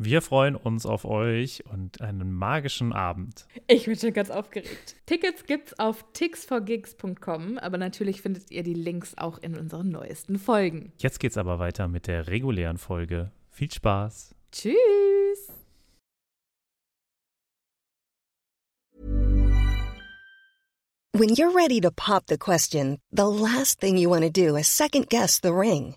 Wir freuen uns auf euch und einen magischen Abend. Ich bin schon ganz aufgeregt. Tickets gibt's auf tixforgigs.com, aber natürlich findet ihr die Links auch in unseren neuesten Folgen. Jetzt geht's aber weiter mit der regulären Folge. Viel Spaß. Tschüss. When you're ready to pop the question, the last thing you want to do is second guess the ring.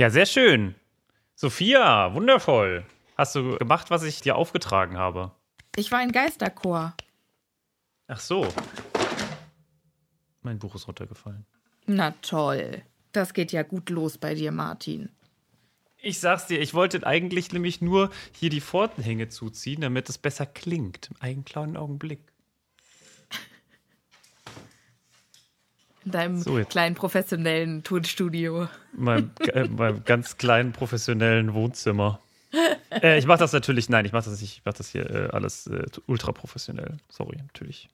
Ja, sehr schön. Sophia, wundervoll. Hast du gemacht, was ich dir aufgetragen habe? Ich war ein Geisterchor. Ach so. Mein Buch ist runtergefallen. Na toll. Das geht ja gut los bei dir, Martin. Ich sag's dir, ich wollte eigentlich nämlich nur hier die Pfortenhänge zuziehen, damit es besser klingt. Einen kleinen Augenblick. In deinem So, kleinen professionellen Tonstudio. Meinem, äh, meinem ganz kleinen professionellen Wohnzimmer. Äh, ich mach das natürlich, nein, ich mach das nicht, ich mach das hier äh, alles äh, ultra professionell. Sorry, natürlich.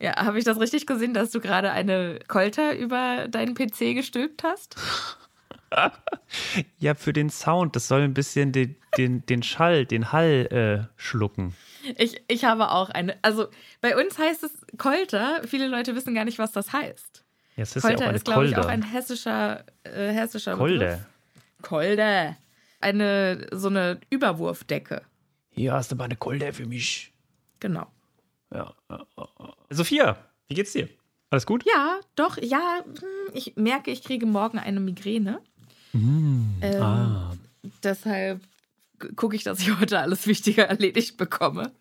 Ja, habe ich das richtig gesehen, dass du gerade eine Kolter über deinen PC gestülpt hast? Ja, für den Sound, das soll ein bisschen den, den, den Schall, den Hall äh, schlucken. Ich, ich habe auch eine. Also bei uns heißt es Kolter. Viele Leute wissen gar nicht, was das heißt. Ja, es ist Kolter ja ist, glaube ich, auch ein hessischer, äh, hessischer Kolder. Begriff. Kolder. Eine so eine Überwurfdecke. Hier hast du mal eine Kolder für mich. Genau. Ja. Sophia, wie geht's dir? Alles gut? Ja, doch, ja. hm, Ich merke, ich kriege morgen eine Migräne. ähm, Ah. Deshalb gucke ich, dass ich heute alles Wichtige erledigt bekomme.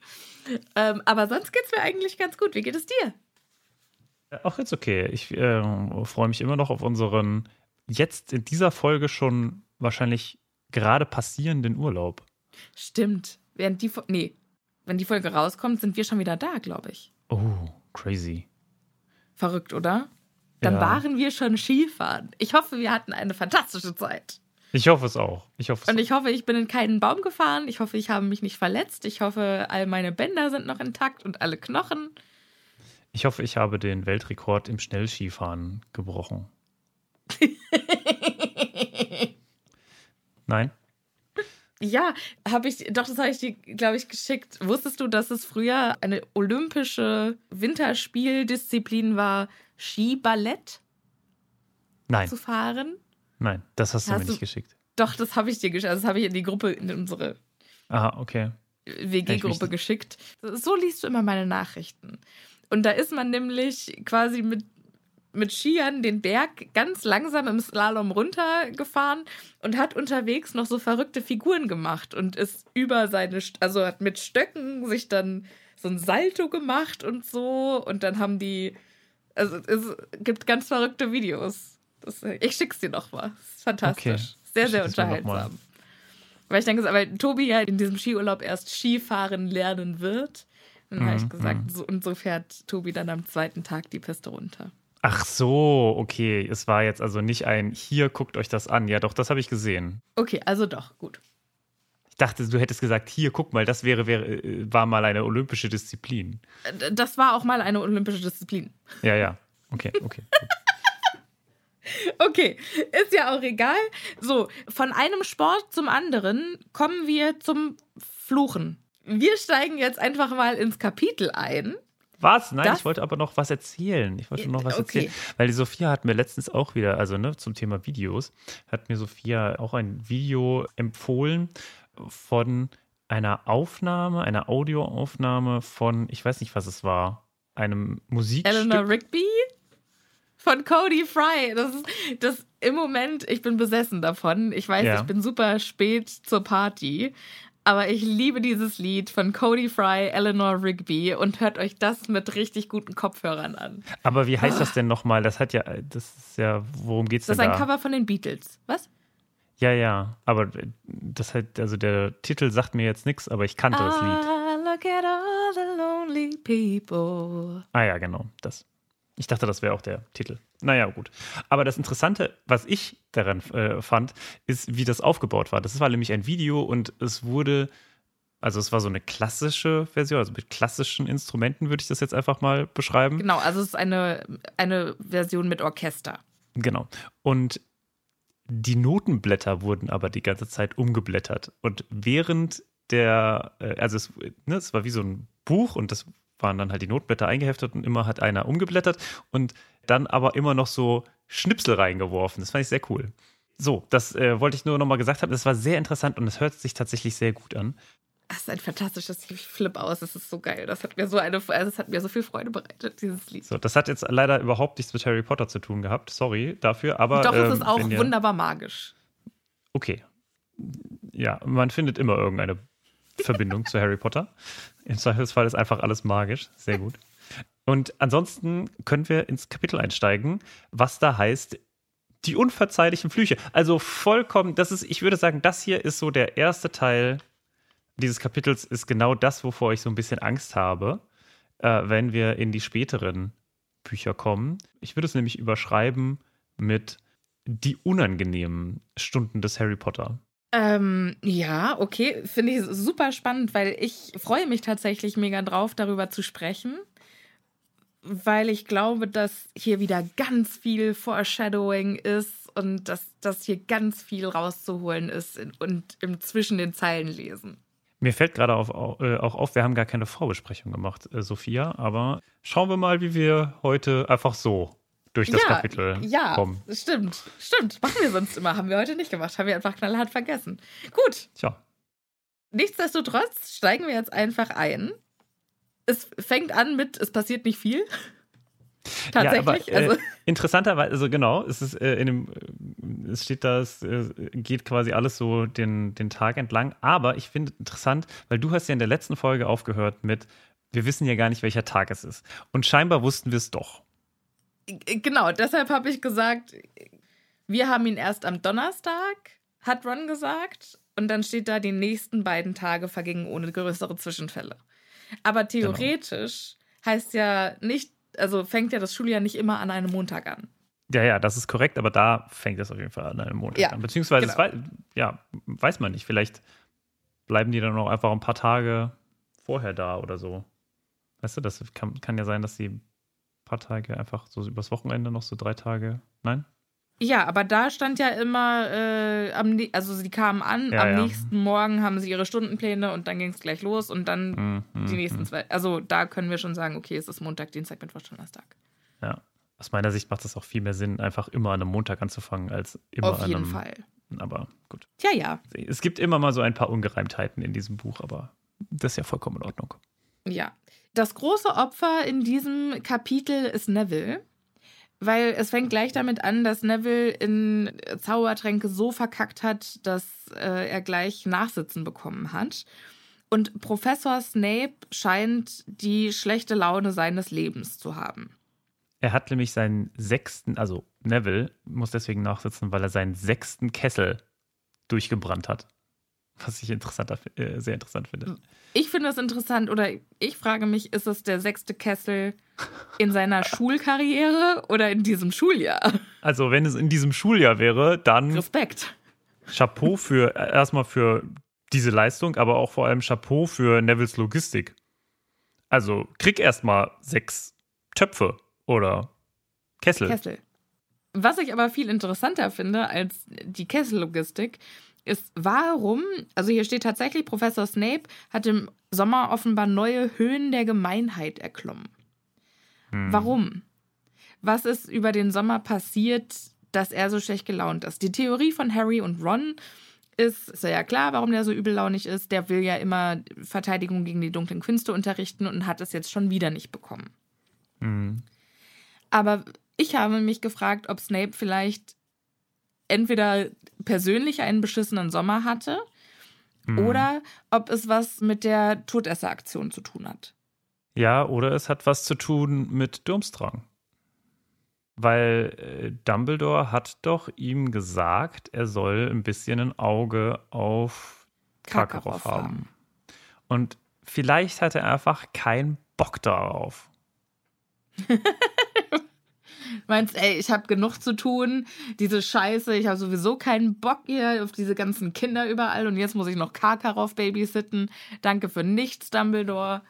Ähm, aber sonst geht's mir eigentlich ganz gut. Wie geht es dir? Auch jetzt okay. Ich äh, freue mich immer noch auf unseren jetzt in dieser Folge schon wahrscheinlich gerade passierenden Urlaub. Stimmt. Während die nee, wenn die Folge rauskommt, sind wir schon wieder da, glaube ich. Oh, crazy. Verrückt, oder? Dann Ja. waren wir schon Skifahren. Ich hoffe, wir hatten eine fantastische Zeit. Ich hoffe es auch. Ich hoffe es Und ich hoffe, ich bin in keinen Baum gefahren. Ich hoffe, ich habe mich nicht verletzt. Ich hoffe, all meine Bänder sind noch intakt und alle Knochen. Ich hoffe, ich habe den Weltrekord im Schnellskifahren gebrochen. Nein? Ja, habe ich, doch, das habe ich dir, glaube ich, geschickt. Wusstest du, dass es früher eine olympische Winterspieldisziplin war, Skiballett Nein, zu fahren? Nein, das hast du Hast mir du- nicht geschickt. Doch, das habe ich dir geschickt. Also das habe ich in die Gruppe, in unsere Aha, okay. WG-Gruppe geschickt. So liest du immer meine Nachrichten. Und da ist man nämlich quasi mit, mit Skiern den Berg ganz langsam im Slalom runtergefahren und hat unterwegs noch so verrückte Figuren gemacht und ist über seine, also hat mit Stöcken sich dann so ein Salto gemacht und so. Und dann haben die, also es gibt ganz verrückte Videos. Das, ich schick's dir noch mal. Das ist fantastisch. Okay. Sehr, sehr unterhaltsam. Weil ich denke, weil Tobi ja in diesem Skiurlaub erst Skifahren lernen wird. Dann habe ich Mhm, gesagt, so, und so fährt Tobi dann am zweiten Tag die Piste runter. Ach so, okay. Es war jetzt also nicht ein hier, guckt euch das an. Ja, doch, das habe ich gesehen. Okay, also doch, gut. Ich dachte, du hättest gesagt, hier, guck mal, das wäre, wäre äh, war mal eine olympische Disziplin. Äh, das war auch mal eine olympische Disziplin. Ja, ja. Okay, okay. okay, ist ja auch egal. So, von einem Sport zum anderen kommen wir zum Fluchen. Wir steigen jetzt einfach mal ins Kapitel ein. Was? Nein, das? ich wollte aber noch was erzählen. Ich wollte noch was okay. erzählen. Weil die Sophia hat mir letztens auch wieder, also ne, zum Thema Videos, hat mir Sophia auch ein Video empfohlen von einer Aufnahme, einer Audioaufnahme von, ich weiß nicht, was es war, einem Musikstück. Eleanor Rigby? Von Cody Fry. Das ist das im Moment, ich bin besessen davon. Ich weiß, ja. ich bin super spät zur Party. Aber ich liebe dieses Lied von Cody Fry, Eleanor Rigby und hört euch das mit richtig guten Kopfhörern an. Aber wie heißt das denn nochmal? Das hat ja, das ist ja, worum geht's das denn da? Das ist ein Cover von den Beatles. Was? Ja, ja, aber das halt, also der Titel sagt mir jetzt nichts, aber ich kannte das Lied. Ah, look at all the lonely people. Ah ja, genau, das. Ich dachte, das wäre auch der Titel. Naja, gut. Aber das Interessante, was ich daran äh, fand, ist, wie das aufgebaut war. Das war nämlich ein Video und es wurde, also es war so eine klassische Version, also mit klassischen Instrumenten würde ich das jetzt einfach mal beschreiben. Genau, also es ist eine, eine Version mit Orchester. Genau. Und die Notenblätter wurden aber die ganze Zeit umgeblättert. Und während der, äh, also es, ne, es war wie so ein Buch und das waren dann halt die Notblätter eingeheftet und immer hat einer umgeblättert und dann aber immer noch so Schnipsel reingeworfen. Das fand ich sehr cool. So, das äh, wollte ich nur nochmal gesagt haben. Das war sehr interessant und es hört sich tatsächlich sehr gut an. Das ist ein fantastisches Flip aus. Das ist so geil. Das hat mir so eine, also das hat mir so viel Freude bereitet, dieses Lied. So, das hat jetzt leider überhaupt nichts mit Harry Potter zu tun gehabt. Sorry dafür, aber. Doch, ähm, es ist auch wunderbar magisch. Okay. Ja, man findet immer irgendeine Verbindung zu Harry Potter. Im Zweifelsfall ist einfach alles magisch. Sehr gut. Und ansonsten können wir ins Kapitel einsteigen, was da heißt, die unverzeihlichen Flüche. Also vollkommen, das ist, ich würde sagen, das hier ist so der erste Teil dieses Kapitels, ist genau das, wovor ich so ein bisschen Angst habe, äh, wenn wir in die späteren Bücher kommen. Ich würde es nämlich überschreiben mit die unangenehmen Stunden des Harry Potter. Ähm, ja, okay, finde ich super spannend, weil ich freue mich tatsächlich mega drauf, darüber zu sprechen, weil ich glaube, dass hier wieder ganz viel Foreshadowing ist und dass, dass hier ganz viel rauszuholen ist und im zwischen den Zeilen lesen. Mir fällt gerade äh, auch auf, wir haben gar keine Vorbesprechung gemacht, äh, Sophia, aber schauen wir mal, wie wir heute einfach so durch das ja, Kapitel ja, kommen. Ja, stimmt. Stimmt. Machen wir sonst immer. Haben wir heute nicht gemacht. Haben wir einfach knallhart vergessen. Gut. Tja. Nichtsdestotrotz steigen wir jetzt einfach ein. Es fängt an mit, es passiert nicht viel. Tatsächlich. Ja, aber, äh, also. Interessanterweise, also genau, es ist äh, in dem, es steht da, es äh, geht quasi alles so den, den Tag entlang. Aber ich finde interessant, weil du hast ja in der letzten Folge aufgehört mit, wir wissen ja gar nicht, welcher Tag es ist. Und scheinbar wussten wir es doch. Genau, deshalb habe ich gesagt, wir haben ihn erst am Donnerstag, hat Ron gesagt. Und dann steht da, die nächsten beiden Tage vergingen ohne größere Zwischenfälle. Aber genau. theoretisch genau. heißt ja nicht, also fängt ja das Schuljahr nicht immer an einem Montag an. Ja, ja, das ist korrekt, aber da fängt es auf jeden Fall an einem Montag ja, an. Beziehungsweise, genau. weiß, ja, weiß man nicht. Vielleicht bleiben die dann noch einfach ein paar Tage vorher da oder so. Weißt du, das kann, kann ja sein, dass sie paar Tage einfach so übers Wochenende noch so drei Tage. Nein? Ja, aber da stand ja immer, äh, am, also sie kamen an, ja, am ja. nächsten Morgen haben sie ihre Stundenpläne und dann ging es gleich los und dann mm, mm, die nächsten mm. zwei. Also da können wir schon sagen, okay, es ist Montag, Dienstag, Mittwoch, Donnerstag. Ja, aus meiner Sicht macht es auch viel mehr Sinn, einfach immer an einem Montag anzufangen, als immer Auf jeden an einem, Fall. Aber gut. Ja, ja. Es gibt immer mal so ein paar Ungereimtheiten in diesem Buch, aber das ist ja vollkommen in Ordnung. Ja. Das große Opfer in diesem Kapitel ist Neville. Weil es fängt gleich damit an, dass Neville in Zaubertränke so verkackt hat, dass äh, er gleich Nachsitzen bekommen hat. Und Professor Snape scheint die schlechte Laune seines Lebens zu haben. Er hat nämlich seinen sechsten, also Neville muss deswegen nachsitzen, weil er seinen sechsten Kessel durchgebrannt hat. Was ich interessanter, äh, sehr interessant finde. Ich finde es interessant, oder ich frage mich, ist es der sechste Kessel in seiner Schulkarriere oder in diesem Schuljahr? Also, wenn es in diesem Schuljahr wäre, dann. Respekt. Chapeau für äh, erstmal für diese Leistung, aber auch vor allem Chapeau für Nevils Logistik. Also krieg erstmal sechs Töpfe oder Kessel. Kessel. Was ich aber viel interessanter finde als die Kessellogistik, ist, warum, also hier steht tatsächlich, Professor Snape hat im Sommer offenbar neue Höhen der Gemeinheit erklommen. Hm. Warum? Was ist über den Sommer passiert, dass er so schlecht gelaunt ist? Die Theorie von Harry und Ron ist, ist ja klar, warum der so übellaunig ist. Der will ja immer Verteidigung gegen die dunklen Künste unterrichten und hat es jetzt schon wieder nicht bekommen. Hm. Aber ich habe mich gefragt, ob Snape vielleicht entweder persönlich einen beschissenen Sommer hatte mhm. oder ob es was mit der Todesseraktion zu tun hat. Ja, oder es hat was zu tun mit Durmstrang. Weil äh, Dumbledore hat doch ihm gesagt, er soll ein bisschen ein Auge auf Karkaroff haben. haben. Und vielleicht hat er einfach keinen Bock darauf. Meinst, ey, ich habe genug zu tun, diese Scheiße, ich habe sowieso keinen Bock hier auf diese ganzen Kinder überall und jetzt muss ich noch Karkaroff babysitten. Danke für nichts, Dumbledore.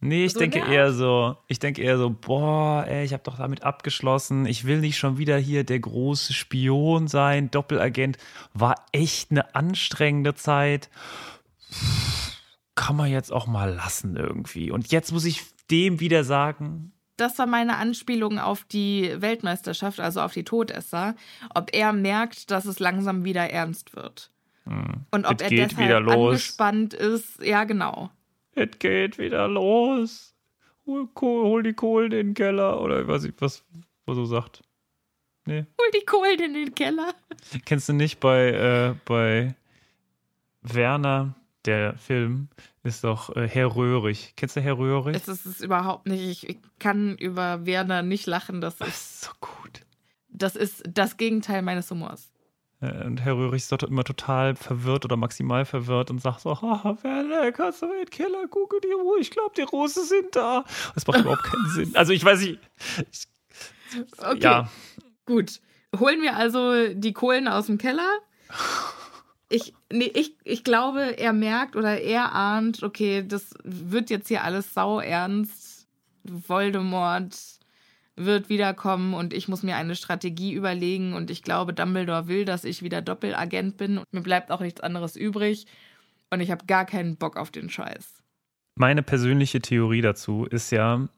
Nee, ich so denke eher so, ich denke eher so, boah, ey, ich habe doch damit abgeschlossen. Ich will nicht schon wieder hier der große Spion sein, Doppelagent. War echt eine anstrengende Zeit. Kann man jetzt auch mal lassen irgendwie. Und jetzt muss ich dem wieder sagen, das war meine Anspielung auf die Weltmeisterschaft, also auf die Todesser, ob er merkt, dass es langsam wieder ernst wird. Hm. Und ob es er deshalb angespannt ist. Ja, genau. Es geht wieder los. Hol, hol, die Kohlen in den Keller. Oder ich weiß nicht, was, was so sagt. Nee. Hol die Kohlen in den Keller. Kennst du nicht bei, äh, bei Werner, der Film, ist doch äh, Herr Röhrig. Kennst du Herr Röhrig? Es ist es überhaupt nicht. Ich, kann über Werner nicht lachen. Das ist, ist so gut. Das ist das Gegenteil meines Humors. Äh, und Herr Röhrig ist dort immer total verwirrt oder maximal verwirrt und sagt so, haha, Werner, kannst du in den Keller gucken, die Ruhe, ich glaube, die Rosen sind da. Das macht überhaupt keinen Sinn. Also ich weiß nicht. Ich, okay, ja. gut. Holen wir also die Kohlen aus dem Keller ich, nee, ich, ich glaube, er merkt oder er ahnt, okay, das wird jetzt hier alles sau ernst. Voldemort wird wiederkommen und ich muss mir eine Strategie überlegen und ich glaube, Dumbledore will, dass ich wieder Doppelagent bin mir bleibt auch nichts anderes übrig und ich habe gar keinen Bock auf den Scheiß. Meine persönliche Theorie dazu ist ja,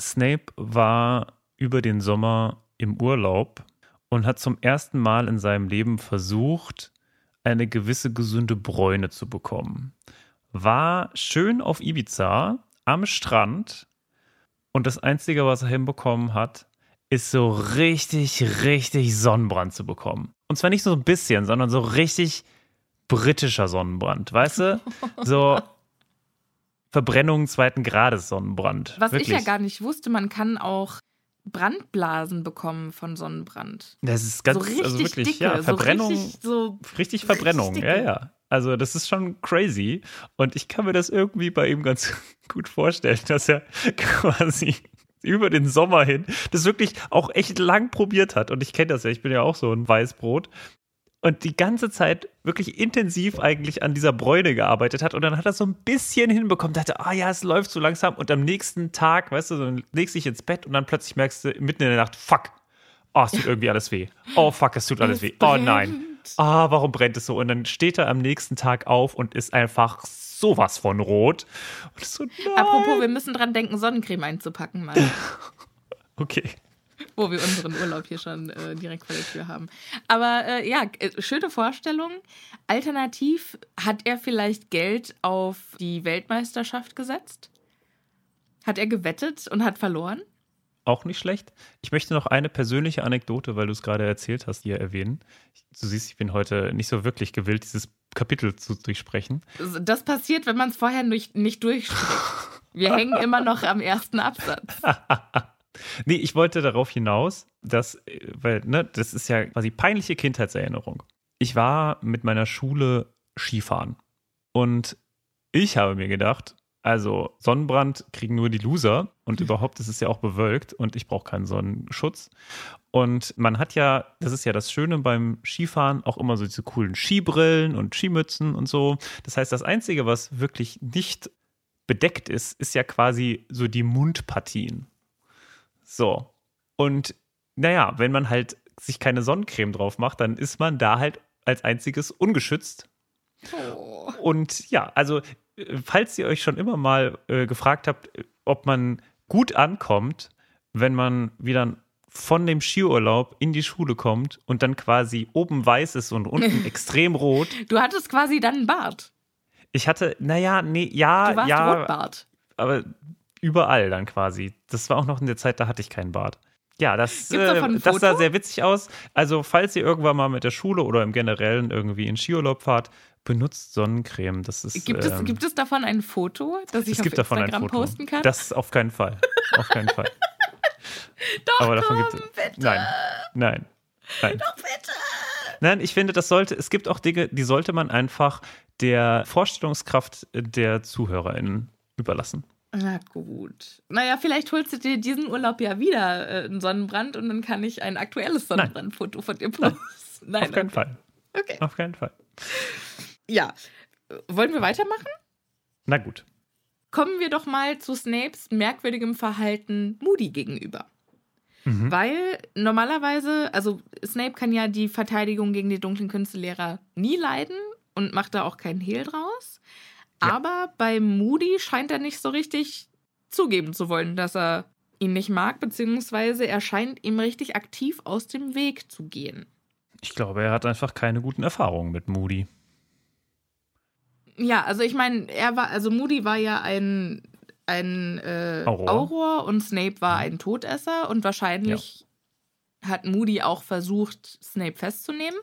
Snape war über den Sommer im Urlaub und hat zum ersten Mal in seinem Leben versucht, eine gewisse gesunde Bräune zu bekommen. War schön auf Ibiza am Strand und das Einzige, was er hinbekommen hat, ist so richtig, richtig Sonnenbrand zu bekommen. Und zwar nicht so ein bisschen, sondern so richtig britischer Sonnenbrand, weißt du? So Verbrennung zweiten Grades Sonnenbrand. Was Wirklich. ich ja gar nicht wusste, man kann auch Brandblasen bekommen von Sonnenbrand. Das ist ganz, so richtig also wirklich, dicke, ja, Verbrennung, so richtig, so richtig Verbrennung, richtig ja, ja. Also das ist schon crazy und ich kann mir das irgendwie bei ihm ganz gut vorstellen, dass er quasi über den Sommer hin das wirklich auch echt lang probiert hat und ich kenne das ja, ich bin ja auch so ein Weißbrot und die ganze Zeit wirklich intensiv eigentlich an dieser Bräune gearbeitet hat und dann hat er so ein bisschen hinbekommen, dachte, ah ja, es läuft so langsam und am nächsten Tag, weißt du, so legst dich ins Bett und dann plötzlich merkst du mitten in der Nacht, fuck, oh, es tut irgendwie alles weh. Oh, fuck, es tut alles weh. Oh nein. Ah, warum brennt es so? Und dann steht er am nächsten Tag auf und ist einfach sowas von rot. Und so. Apropos, wir müssen dran denken, Sonnencreme einzupacken, Mann. okay wo wir unseren Urlaub hier schon äh, direkt vor der Tür haben. Aber äh, ja, äh, schöne Vorstellung. Alternativ hat er vielleicht Geld auf die Weltmeisterschaft gesetzt? Hat er gewettet und hat verloren? Auch nicht schlecht. Ich möchte noch eine persönliche Anekdote, weil du es gerade erzählt hast, hier erwähnen. Du siehst, ich bin heute nicht so wirklich gewillt, dieses Kapitel zu durchsprechen. Das passiert, wenn man es vorher nicht, nicht durchspricht. Wir hängen immer noch am ersten Absatz. Nee, ich wollte darauf hinaus, dass, weil, ne, das ist ja quasi peinliche Kindheitserinnerung. Ich war mit meiner Schule Skifahren und ich habe mir gedacht, Also Sonnenbrand kriegen nur die Loser und überhaupt ist es ja auch bewölkt und ich brauche keinen Sonnenschutz. Und man hat ja, das ist ja das Schöne beim Skifahren, auch immer so diese coolen Skibrillen und Skimützen und so. Das heißt, das Einzige, was wirklich nicht bedeckt ist, ist ja quasi so die Mundpartien. So. Und naja, wenn man halt sich keine Sonnencreme drauf macht, dann ist man da halt als einziges ungeschützt. Oh. Und ja, also äh, falls ihr euch schon immer mal äh, gefragt habt, ob man gut ankommt, wenn man wieder von dem Skiurlaub in die Schule kommt und dann quasi oben weiß ist und unten extrem rot. Du hattest quasi dann einen Bart. Ich hatte, naja, nee, ja, Du warst ja, Rotbart. aber überall dann quasi. Das war auch noch in der Zeit, da hatte ich keinen Bart. Ja, das, äh, das sah sehr witzig aus. Also, falls ihr irgendwann mal mit der Schule oder im Generellen irgendwie in Skiurlaub fahrt, benutzt Sonnencreme. Das ist, Gibt, es, ähm, gibt es davon ein Foto, das ich es auf gibt davon ein Instagram Foto. posten kann? Das auf keinen Fall. Auf keinen Fall. Doch, Aber davon komm, gibt es. bitte. Nein. Nein. Nein. Doch, bitte. Nein, ich finde, das sollte, es gibt auch Dinge, die sollte man einfach der Vorstellungskraft der ZuhörerInnen überlassen. Na gut. Naja, vielleicht holst du dir diesen Urlaub ja wieder äh, einen Sonnenbrand und dann kann ich ein aktuelles Sonnenbrandfoto von dir posten. Nein, Auf keinen okay. Fall. Okay. Auf keinen Fall. Ja. Wollen wir weitermachen? Na gut. Kommen wir doch mal zu Snapes merkwürdigem Verhalten Moody gegenüber. Mhm. Weil normalerweise, also Snape kann ja die Verteidigung gegen die dunklen Künstelehrer nie leiden und macht da auch keinen Hehl draus. Ja. Aber bei Moody scheint er nicht so richtig zugeben zu wollen, dass er ihn nicht mag, beziehungsweise er scheint ihm richtig aktiv aus dem Weg zu gehen. Ich glaube, er hat einfach keine guten Erfahrungen mit Moody. Ja, also ich meine, er war, also Moody war ja ein, ein äh, Auror. Auror. und Snape war ein Todesser und wahrscheinlich hat Moody auch versucht, Snape festzunehmen.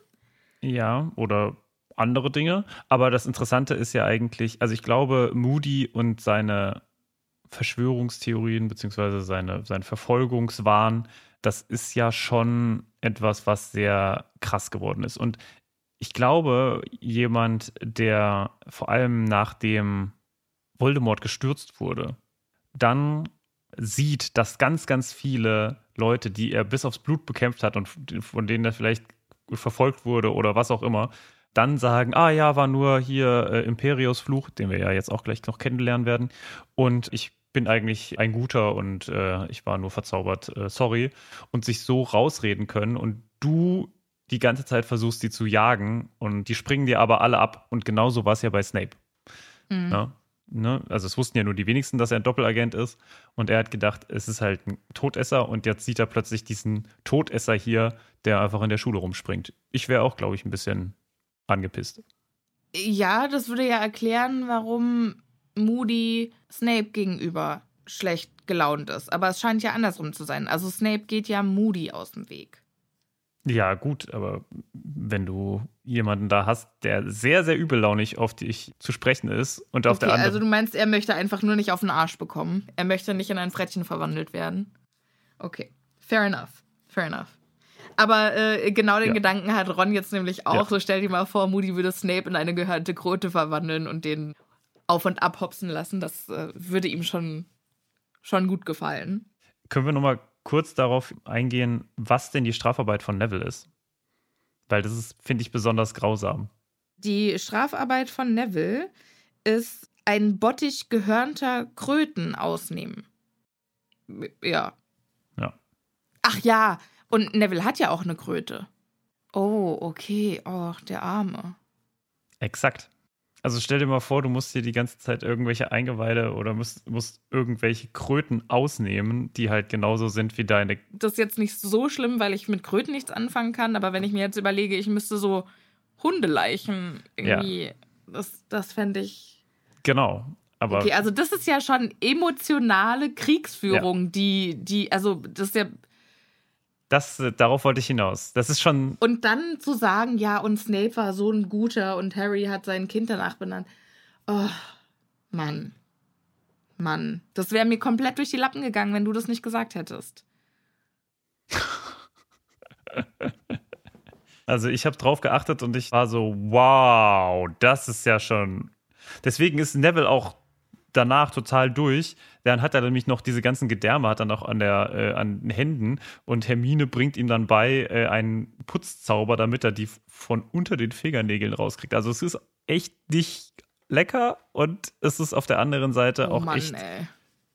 Ja, oder andere Dinge. Aber das Interessante ist ja eigentlich, also ich glaube, Moody und seine Verschwörungstheorien beziehungsweise seine, sein Verfolgungswahn, das ist ja schon etwas, was sehr krass geworden ist. Und ich glaube, jemand, der vor allem nachdem Voldemort gestürzt wurde, dann sieht, dass ganz, ganz viele Leute, die er bis aufs Blut bekämpft hat und von denen er vielleicht verfolgt wurde oder was auch immer, dann sagen, ah ja, war nur hier äh, Imperius Fluch, den wir ja jetzt auch gleich noch kennenlernen werden. Und ich bin eigentlich ein guter und äh, ich war nur verzaubert, äh, sorry. Und sich so rausreden können und du die ganze Zeit versuchst, die zu jagen und die springen dir aber alle ab. Und genauso war es ja bei Snape. Mhm. Ne? Ne? Also es wussten ja nur die wenigsten, dass er ein Doppelagent ist. Und er hat gedacht, es ist halt ein Todesser und jetzt sieht er plötzlich diesen Todesser hier, der einfach in der Schule rumspringt. Ich wäre auch, glaube ich, ein bisschen angepisst. Ja, das würde ja erklären, warum Moody Snape gegenüber schlecht gelaunt ist. Aber es scheint ja andersrum zu sein. Also Snape geht ja Moody aus dem Weg. Ja, gut, aber wenn du jemanden da hast, der sehr, sehr übellaunig auf dich zu sprechen ist und auf der anderen. also du meinst, er möchte einfach nur nicht auf den Arsch bekommen. Er möchte nicht in ein Frettchen verwandelt werden. Okay, fair enough. Fair enough. Aber äh, genau den Ja. Gedanken hat Ron jetzt nämlich auch. Ja. So stell dir mal vor, Moody würde Snape in eine gehörnte Kröte verwandeln und den auf und ab hopsen lassen. Das äh, würde ihm schon, schon gut gefallen. Können wir nochmal kurz darauf eingehen, was denn die Strafarbeit von Neville ist? Weil das ist, finde ich, besonders grausam. Die Strafarbeit von Neville ist ein Bottich gehörnter Kröten ausnehmen. Ja. Ja. Ach ja, und Neville hat ja auch eine Kröte. Oh, okay. Oh, der Arme. Exakt. Also stell dir mal vor, du musst dir die ganze Zeit irgendwelche Eingeweide oder musst, musst irgendwelche Kröten ausnehmen, die halt genauso sind wie deine. Das ist jetzt nicht so schlimm, weil ich mit Kröten nichts anfangen kann, aber wenn ich mir jetzt überlege, ich müsste so Hundeleichen irgendwie, das, das fände ich. Genau. Aber Okay, also das ist ja schon emotionale Kriegsführung, die, die, also das ist ja das, äh, darauf wollte ich hinaus. Das ist schon. Und dann zu sagen, ja, und Snape war so ein guter und Harry hat sein Kind danach benannt. Oh, Mann. Mann. Das wäre mir komplett durch die Lappen gegangen, wenn du das nicht gesagt hättest. Also ich habe drauf geachtet und ich war so, wow, das ist ja schon. Deswegen ist Neville auch danach total durch. Dann hat er nämlich noch diese ganzen Gedärme, hat er noch an, der, äh, an den Händen und Hermine bringt ihm dann bei äh, einen Putzzauber, damit er die von unter den Fingernägeln rauskriegt. Also es ist echt nicht lecker und es ist auf der anderen Seite Oh auch Mann, echt ey.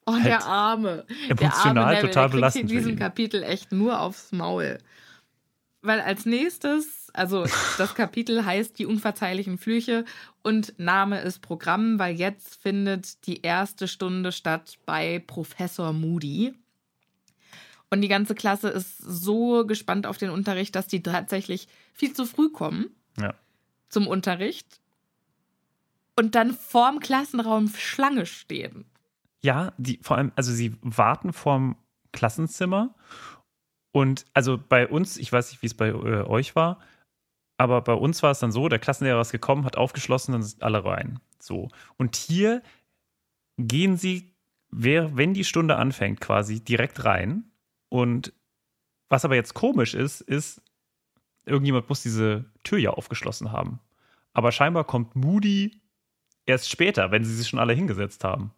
Oh, halt der Arme. emotional der arme Neville, total belastend in diesem. Kapitel echt nur aufs Maul. Weil als nächstes, also das Kapitel heißt Die unverzeihlichen Flüche und Name ist Programm, weil jetzt findet die erste Stunde statt bei Professor Moody. Und die ganze Klasse ist so gespannt auf den Unterricht, dass die tatsächlich viel zu früh kommen Ja. zum Unterricht und dann vorm Klassenraum Schlange stehen. Ja, die vor allem, also sie warten vorm Klassenzimmer und also bei uns, ich weiß nicht, wie es bei äh, euch war, aber bei uns war es dann so, der Klassenlehrer ist gekommen, hat aufgeschlossen, dann sind alle rein. So. Und hier gehen sie, wenn die Stunde anfängt, quasi direkt rein. Und was aber jetzt komisch ist, ist, irgendjemand muss diese Tür ja aufgeschlossen haben. Aber scheinbar kommt Moody erst später, wenn sie sich schon alle hingesetzt haben.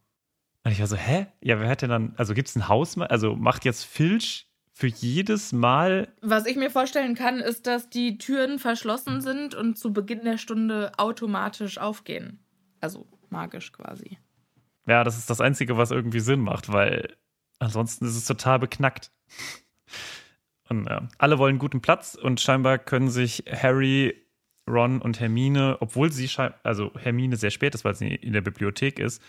Und ich war so, hä? Ja, wer hat denn dann, also gibt es ein Haus, also macht jetzt Filch für jedes Mal, Was ich mir vorstellen kann, ist, dass die Türen verschlossen sind und zu Beginn der Stunde automatisch aufgehen. Also magisch quasi. ja, das ist das Einzige, was irgendwie Sinn macht, weil ansonsten ist es total beknackt. Und ja, alle wollen guten Platz und scheinbar können sich Harry, Ron und Hermine, obwohl sie, also Hermine sehr spät ist, weil sie in der Bibliothek ist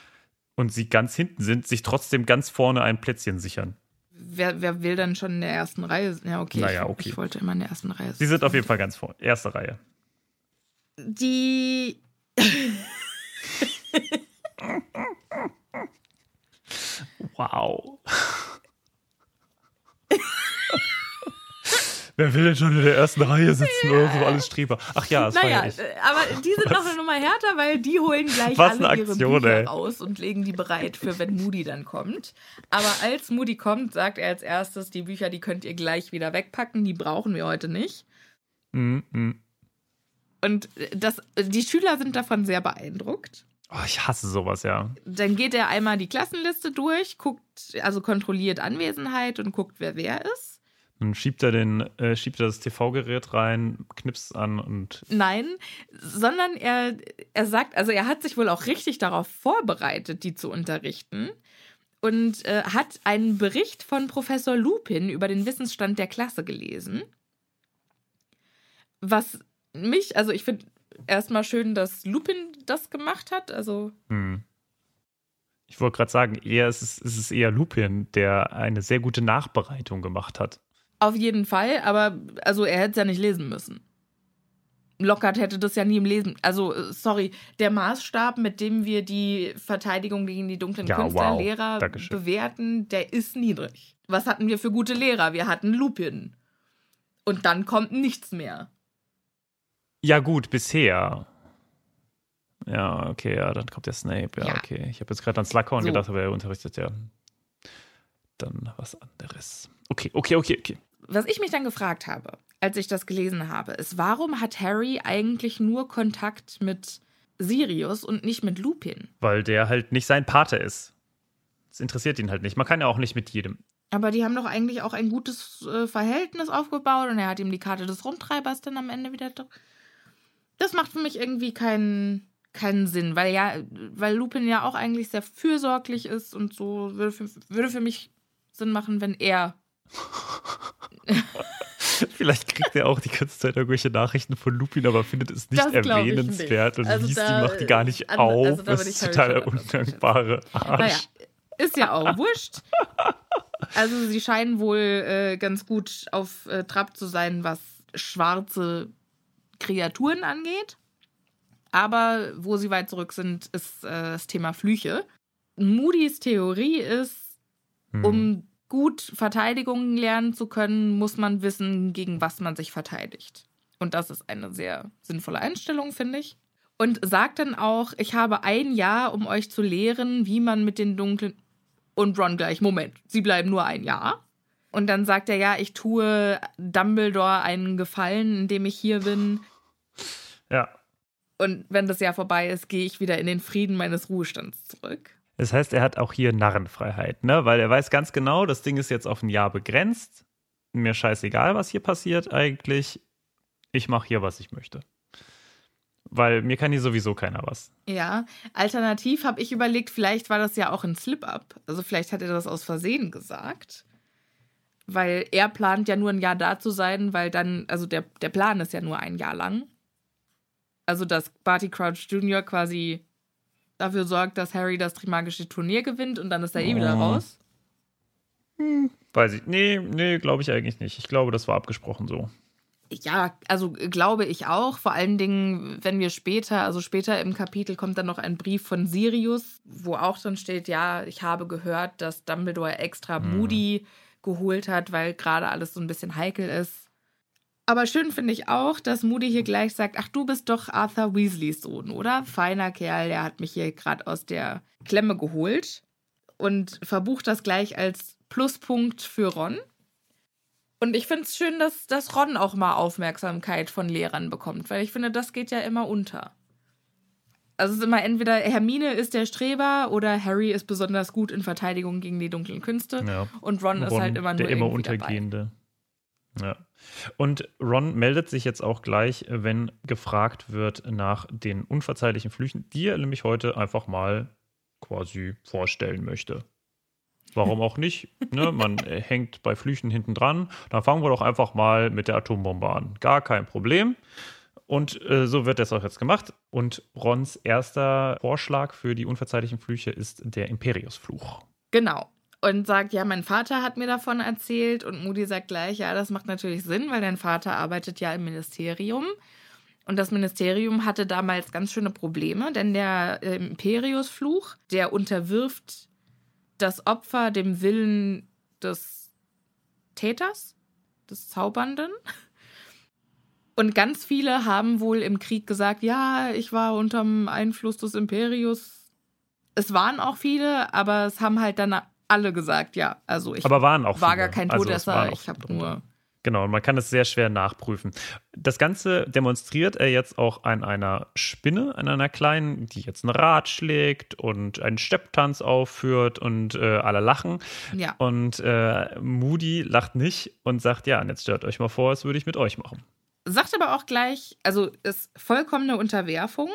und sie ganz hinten sind, sich trotzdem ganz vorne ein Plätzchen sichern. Wer, wer will dann schon in der ersten Reihe? Ja, okay. Naja, ich, okay. Ich wollte immer in der ersten Reihe. Sie sind auf jeden Fall ganz vorne, erste Reihe. Die. Wow. Wer will denn schon in der ersten Reihe sitzen oder so alles Streber? Ach ja, das Naja, war ja ich. äh, aber die sind noch eine Nummer härter, weil die holen gleich Was alle eine ihre Aktion, Bücher ey. raus und legen die bereit für, wenn Moody dann kommt. Aber als Moody kommt, sagt er als erstes, die Bücher, die könnt ihr gleich wieder wegpacken, die brauchen wir heute nicht. Mm, mm. Und das, die Schüler sind davon sehr beeindruckt. Oh, ich hasse sowas, ja. Dann geht er einmal die Klassenliste durch, guckt, also kontrolliert Anwesenheit und guckt, wer wer ist. Dann schiebt er, den, äh, schiebt er das TV-Gerät rein, knipst an und Nein, sondern er, er sagt, also er hat sich wohl auch richtig darauf vorbereitet, die zu unterrichten und äh, hat einen Bericht von Professor Lupin über den Wissensstand der Klasse gelesen. Was mich, also ich finde erstmal schön, dass Lupin das gemacht hat. Also hm. Ich wollte gerade sagen, eher ist es, ist es eher Lupin, der eine sehr gute Nachbereitung gemacht hat. Auf jeden Fall, aber also er hätte es ja nicht lesen müssen. Lockhart hätte das ja nie im Lesen. Also, sorry, der Maßstab, mit dem wir die Verteidigung gegen die dunklen Ja, Künstler wow. Dankeschön. bewerten, der ist niedrig. Was hatten wir für gute Lehrer? Wir hatten Lupin. Und dann kommt nichts mehr. Ja, gut, bisher. Ja, okay, ja, dann kommt der Snape. Ja, Ja. okay. Ich habe jetzt gerade an Slughorn So. gedacht, aber er unterrichtet ja dann was anderes. Okay, okay, okay, okay. Was ich mich dann gefragt habe, als ich das gelesen habe, ist, warum hat Harry eigentlich nur Kontakt mit Sirius und nicht mit Lupin? Weil der halt nicht sein Pate ist. Das interessiert ihn halt nicht. Man kann ja auch nicht mit jedem. Aber die haben doch eigentlich auch ein gutes äh, Verhältnis aufgebaut und er hat ihm die Karte des Rumtreibers dann am Ende wieder. Das macht für mich irgendwie keinen keinen Sinn, weil ja, weil Lupin ja auch eigentlich sehr fürsorglich ist und so würde für, würde für mich Sinn machen, wenn er. Vielleicht kriegt er auch die ganze Zeit irgendwelche Nachrichten von Lupin, aber findet es nicht erwähnenswert nicht. und Also liest da- die, macht die gar nicht an- auf. also da das bin ist total der undankbare Arsch. Naja, ist ja auch wurscht. Also sie scheinen wohl äh, ganz gut auf äh, Trab zu sein, was schwarze Kreaturen angeht. Aber wo sie weit zurück sind, ist äh, das Thema Flüche. Moody's Theorie ist, Hm. um gut Verteidigungen lernen zu können, muss man wissen, gegen was man sich verteidigt. Und das ist eine sehr sinnvolle Einstellung, finde ich. Und sagt dann auch, ich habe ein Jahr, um euch zu lehren, wie man mit den dunklen. Und Ron gleich, Moment, sie bleiben nur ein Jahr. Und dann sagt er, ja, ich tue Dumbledore einen Gefallen, indem ich hier bin. Ja. Und wenn das Jahr vorbei ist, gehe ich wieder in den Frieden meines Ruhestands zurück. Das heißt, er hat auch hier Narrenfreiheit, ne? Weil er weiß ganz genau, das Ding ist jetzt auf ein Jahr begrenzt. Mir scheißegal, was hier passiert eigentlich. Ich mache hier, was ich möchte. Weil mir kann hier sowieso keiner was. Ja, alternativ habe ich überlegt, vielleicht war das ja auch ein Slip-up. Also vielleicht hat er das aus Versehen gesagt. Weil er plant ja nur ein Jahr da zu sein, weil dann, also der, der Plan ist ja nur ein Jahr lang. Also dass Barty Crouch Jr. quasi dafür sorgt, dass Harry das Trimagische Turnier gewinnt und dann ist er eh wieder Oh. raus. Weiß ich. Nee, nee, glaube ich eigentlich nicht. Ich glaube, das war abgesprochen so. Ja, also glaube ich auch. Vor allen Dingen, wenn wir später, also später im Kapitel kommt dann noch ein Brief von Sirius, wo auch drin steht, ja, ich habe gehört, dass Dumbledore extra Moody geholt hat, weil gerade alles so ein bisschen heikel ist. Aber schön finde ich auch, dass Moody hier gleich sagt, ach, du bist doch Arthur Weasleys Sohn, oder? Feiner Kerl, der hat mich hier gerade aus der Klemme geholt und verbucht das gleich als Pluspunkt für Ron. Und ich finde es schön, dass, dass Ron auch mal Aufmerksamkeit von Lehrern bekommt, weil ich finde, das geht ja immer unter. Also es ist immer entweder Hermine ist der Streber oder Harry ist besonders gut in Verteidigung gegen die dunklen Künste Ja. und Ron, ist Ron, halt immer nur der immer irgendwie dabei. Ja. Und Ron meldet sich jetzt auch gleich, wenn gefragt wird nach den unverzeihlichen Flüchen, die er nämlich heute einfach mal quasi vorstellen möchte. Warum auch nicht? Ne? Man äh, hängt bei Flüchen hinten dran. Dann fangen wir doch einfach mal mit der Atombombe an. Gar kein Problem. Und äh, so wird das auch jetzt gemacht. Und Rons erster Vorschlag für die unverzeihlichen Flüche ist der Imperiusfluch. Genau. Und sagt, ja, mein Vater hat mir davon erzählt. Und Moody sagt gleich, ja, das macht natürlich Sinn, weil dein Vater arbeitet ja im Ministerium. Und das Ministerium hatte damals ganz schöne Probleme, denn der äh, Imperiusfluch, der unterwirft das Opfer dem Willen des Täters, des Zaubernden. Und ganz viele haben wohl im Krieg gesagt, ja, ich war unterm Einfluss des Imperius. Es waren auch viele, aber es haben halt dann alle gesagt, ja, also ich Aber waren auch war viele. gar kein Also es Todesser, auch ich habe nur Genau, und man kann es sehr schwer nachprüfen. Das Ganze demonstriert er jetzt auch an einer Spinne, an einer kleinen, die jetzt ein Rad schlägt und einen Stepptanz aufführt und äh, alle lachen. Ja. Und äh, Moody lacht nicht und sagt, ja, und jetzt stellt euch mal vor, das würde ich mit euch machen. Sagt aber auch gleich, also ist vollkommene Unterwerfung.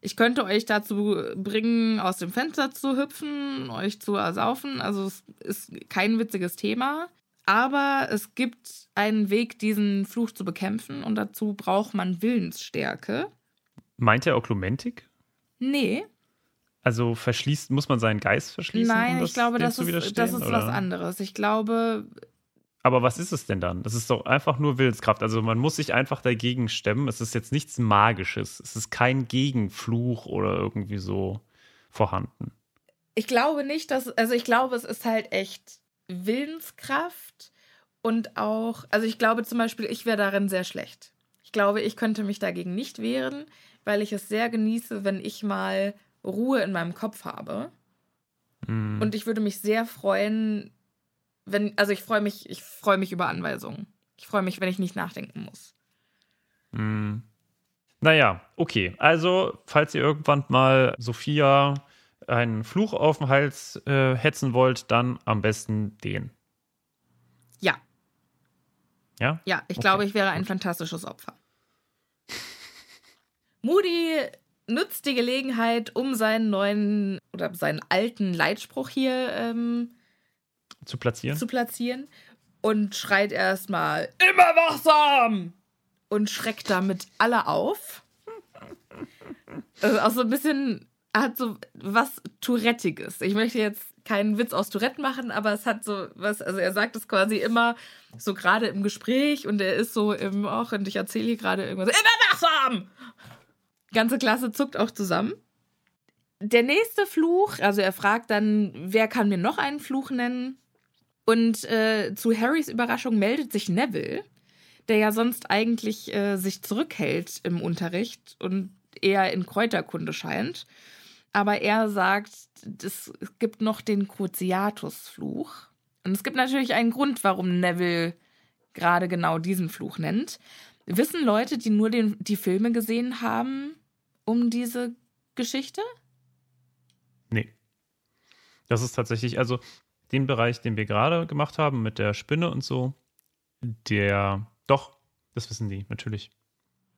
Ich könnte euch dazu bringen, aus dem Fenster zu hüpfen, euch zu ersaufen. Also es ist kein witziges Thema. Aber es gibt einen Weg, diesen Fluch zu bekämpfen und dazu braucht man Willensstärke. Meint er Oklumentik? Nee, Also verschließt, muss man seinen Geist verschließen? nein, um ich glaube, das ist, widerstehen, das ist was anderes. Ich glaube, Aber was ist es denn dann? Das ist doch einfach nur Willenskraft. Also man muss sich einfach dagegen stemmen. Es ist jetzt nichts Magisches. Es ist kein Gegenfluch oder irgendwie so vorhanden. Ich glaube nicht, dass, also ich glaube, es ist halt echt Willenskraft und auch, also ich glaube zum Beispiel, ich wäre darin sehr schlecht. Ich glaube, ich könnte mich dagegen nicht wehren, weil ich es sehr genieße, wenn ich mal Ruhe in meinem Kopf habe. Hm. Und ich würde mich sehr freuen, wenn, also ich freue mich, ich freue mich über Anweisungen. Ich freue mich, wenn ich nicht nachdenken muss. Hm. Naja, okay. Also, falls ihr irgendwann mal Sophia einen Fluch auf den Hals äh, hetzen wollt, dann am besten den. Ja, Ja? ja, ich Okay, glaube, ich wäre ein fantastisches Opfer. Moody nutzt die Gelegenheit, um seinen neuen oder seinen alten Leitspruch hier ähm, Zu platzieren? zu platzieren und schreit erstmal immer wachsam und schreckt damit alle auf. Also auch so ein bisschen hat so was Tourettiges. Ich möchte jetzt keinen Witz aus Tourette machen, aber es hat so was, also er sagt es quasi immer so gerade im Gespräch und er ist so im auch und ich erzähle hier gerade irgendwas immer wachsam. Ganze Klasse zuckt auch zusammen. Der nächste Fluch, also er fragt dann, wer kann mir noch einen Fluch nennen? Und äh, zu Harrys Überraschung meldet sich Neville, der ja sonst eigentlich äh, sich zurückhält im Unterricht und eher in Kräuterkunde scheint. Aber er sagt, es gibt noch den Cruciatus-Fluch. Und es gibt natürlich einen Grund, warum Neville gerade genau diesen Fluch nennt. Wissen Leute, die nur den, die Filme gesehen haben, um diese Geschichte? Nee. Das ist tatsächlich, also den Bereich, den wir gerade gemacht haben mit der Spinne und so, der, doch, das wissen die, natürlich.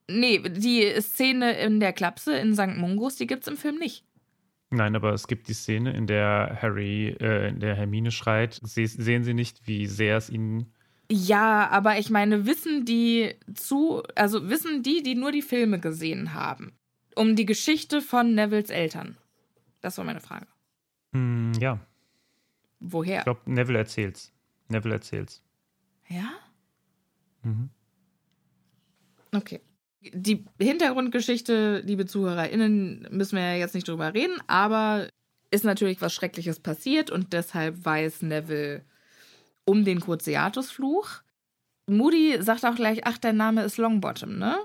Nee, die Szene in der Klapse in St. Mungos, die gibt's im Film nicht. Nein, aber es gibt die Szene, in der Harry, äh, in der Hermine schreit. Se sehen Sie nicht, wie sehr es ihnen. Ja, aber ich meine, wissen die zu, also wissen die, die nur die Filme gesehen haben, um die Geschichte von Nevilles Eltern? Das war meine Frage. Hm, ja. Woher? Ich glaube, Neville erzählt's. Neville erzählt's. Ja? Mhm. Okay. Die Hintergrundgeschichte, liebe ZuhörerInnen, müssen wir ja jetzt nicht drüber reden, aber ist natürlich was Schreckliches passiert und deshalb weiß Neville um den Cruciatus-Fluch. Moody sagt auch gleich, ach, dein Name ist Longbottom, ne?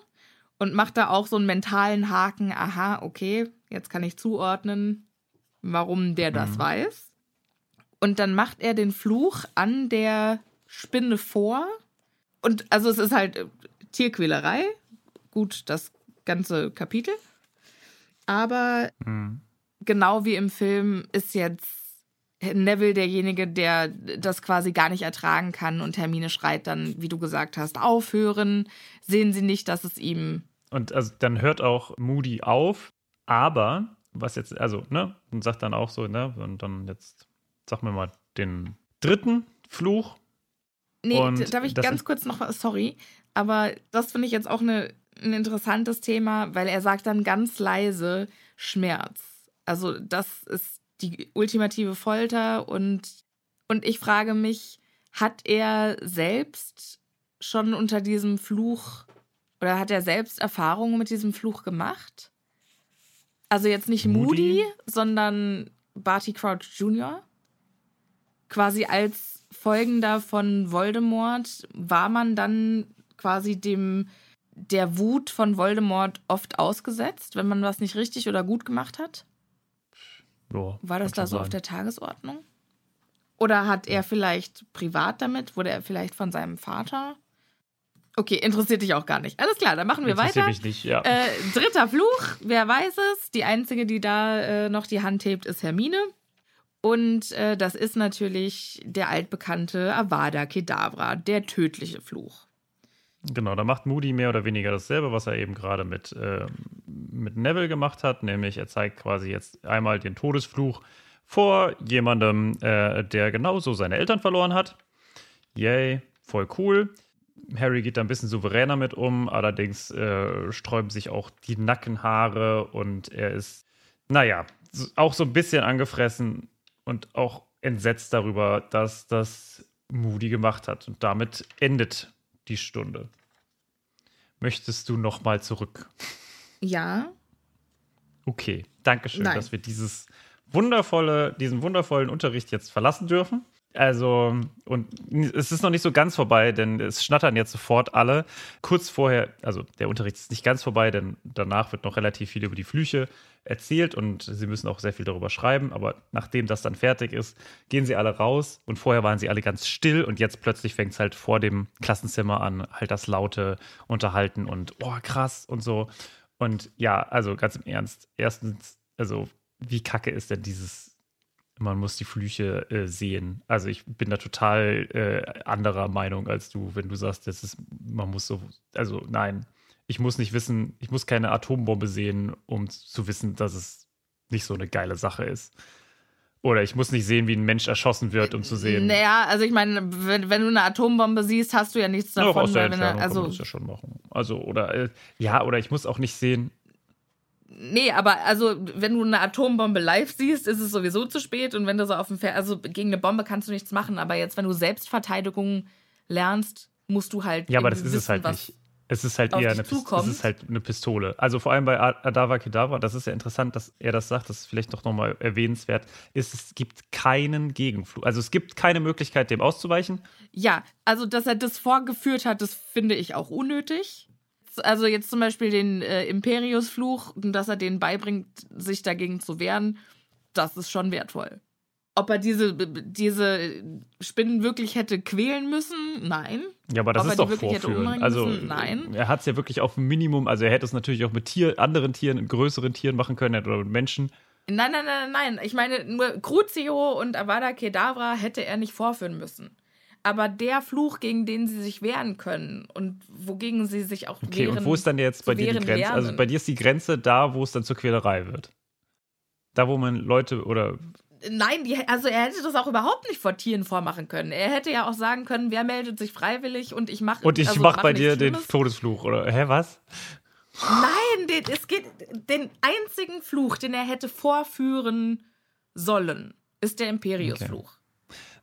Und macht da auch so einen mentalen Haken, aha, okay, jetzt kann ich zuordnen, warum der das Mhm. weiß. Und dann macht er den Fluch an der Spinne vor. Und also es ist halt äh, Tierquälerei. Gut, das ganze Kapitel. Aber Mhm. genau wie im Film ist jetzt Neville derjenige, der das quasi gar nicht ertragen kann und Hermine schreit dann, wie du gesagt hast, aufhören. Sehen Sie nicht, dass es ihm Und also dann hört auch Moody auf, aber was jetzt, also, ne, und sagt dann auch so, ne, und dann jetzt, sag mir mal, den dritten Fluch. Nee, Und darf ich ganz kurz noch sorry, aber das finde ich jetzt auch eine, ein interessantes Thema, weil er sagt dann ganz leise Schmerz. Also das ist die ultimative Folter und, und ich frage mich, hat er selbst schon unter diesem Fluch oder hat er selbst Erfahrungen mit diesem Fluch gemacht? Also jetzt nicht Moody, Moody? sondern Barty Crouch Jr. Quasi als Folgender von Voldemort war man dann quasi dem der Wut von Voldemort oft ausgesetzt, wenn man was nicht richtig oder gut gemacht hat? Ja, War das da so schon auf sein. der Tagesordnung? Oder hat er vielleicht privat damit? Wurde er vielleicht von seinem Vater? Okay, interessiert dich auch gar nicht. Alles klar, dann machen wir Interessiert weiter. mich nicht, ja. Äh, dritter Fluch, wer weiß es? Die einzige, die da äh, noch die Hand hebt, ist Hermine. Und äh, das ist natürlich der altbekannte Avada Kedavra, der tödliche Fluch. Genau, da macht Moody mehr oder weniger dasselbe, was er eben gerade mit, ähm, mit Neville gemacht hat, nämlich er zeigt quasi jetzt einmal den Todesfluch vor jemandem, äh, der genauso seine Eltern verloren hat. Yay, voll cool. Harry geht da ein bisschen souveräner mit um, allerdings äh, sträuben sich auch die Nackenhaare und er ist, naja, auch so ein bisschen angefressen und auch entsetzt darüber, dass das Moody gemacht hat. Und damit endet die Stunde. Möchtest du noch mal zurück? Ja, Okay, danke schön, Nein. dass wir dieses wundervolle, diesen wundervollen Unterricht jetzt verlassen dürfen. Also, und es ist noch nicht so ganz vorbei, denn es schnattern jetzt sofort alle. Kurz vorher, also der Unterricht ist nicht ganz vorbei, denn danach wird noch relativ viel über die Flüche erzählt und sie müssen auch sehr viel darüber schreiben. Aber nachdem das dann fertig ist, gehen sie alle raus und vorher waren sie alle ganz still und jetzt plötzlich fängt es halt vor dem Klassenzimmer an, halt das laute Unterhalten und oh krass und so. Und ja, also ganz im Ernst, erstens, also wie kacke ist denn dieses man muss die Flüche äh, sehen. Also ich bin da total äh, anderer Meinung als du, wenn du sagst, das ist, man muss so, also nein, ich muss nicht wissen, ich muss keine Atombombe sehen, um zu wissen, dass es nicht so eine geile Sache ist. Oder ich muss nicht sehen, wie ein Mensch erschossen wird, um zu sehen. naja, also ich meine, wenn, wenn du eine Atombombe siehst, hast du ja nichts Ja, auch davon. aus der er, Entfernung kann man also, das ja schon machen. Also, oder, äh, ja, oder ich muss auch nicht sehen, nee, aber also, wenn du eine Atombombe live siehst, ist es sowieso zu spät. Und wenn du so auf dem Fer also gegen eine Bombe kannst du nichts machen. Aber jetzt, wenn du Selbstverteidigung lernst, musst du halt. Ja, aber das ist es wissen, halt was- nicht. Es ist halt eher eine, es ist halt eine Pistole. Also vor allem bei Adava Kedavra, das ist ja interessant, dass er das sagt, das ist vielleicht doch nochmal erwähnenswert, ist, es gibt keinen Gegenflug. Also es gibt keine Möglichkeit, dem auszuweichen. Ja, also dass er das vorgeführt hat, das finde ich auch unnötig. Also jetzt zum Beispiel den äh, Imperius-Fluch und dass er denen beibringt, sich dagegen zu wehren, das ist schon wertvoll. Ob er diese, diese Spinnen wirklich hätte quälen müssen? Nein. Ja, aber das Ob ist doch vorführen. Also müssen? Nein. er hat es ja wirklich auf ein Minimum, also er hätte es natürlich auch mit Tier, anderen Tieren, größeren Tieren machen können oder mit Menschen. Nein, nein, nein, nein. Ich meine, nur Crucio und Avada Kedavra hätte er nicht vorführen müssen. Aber der Fluch, gegen den sie sich wehren können und wogegen sie sich auch Okay, wehren. und wo ist dann jetzt bei dir die Grenze? Also lernen. bei dir ist die Grenze da, wo es dann zur Quälerei wird. Da, wo man Leute oder Nein, die, also er hätte das auch überhaupt nicht vor Tieren vormachen können. Er hätte ja auch sagen können, wer meldet sich freiwillig und ich mache und ich also mach bei dir den Schlimmes. Todesfluch oder hä was? Nein, den, es geht den einzigen Fluch, den er hätte vorführen sollen, ist der Imperius-Fluch.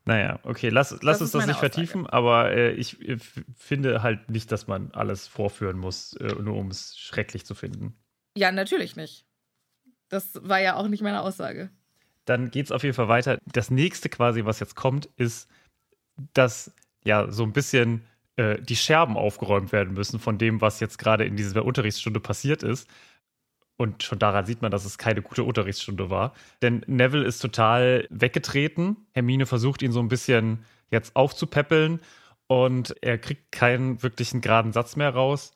Naja, okay, lass, lass Das uns das nicht vertiefen, aber äh, ich äh, finde halt nicht, dass man alles vorführen muss, äh, nur um es schrecklich zu finden. Ja, natürlich nicht. Das war ja auch nicht meine Aussage. Dann geht es auf jeden Fall weiter. Das nächste quasi, was jetzt kommt, ist, dass ja so ein bisschen äh, die Scherben aufgeräumt werden müssen von dem, was jetzt gerade in dieser Unterrichtsstunde passiert ist. Und schon daran sieht man, dass es keine gute Unterrichtsstunde war. Denn Neville ist total weggetreten. Hermine versucht ihn so ein bisschen jetzt aufzupäppeln und er kriegt keinen wirklichen geraden Satz mehr raus.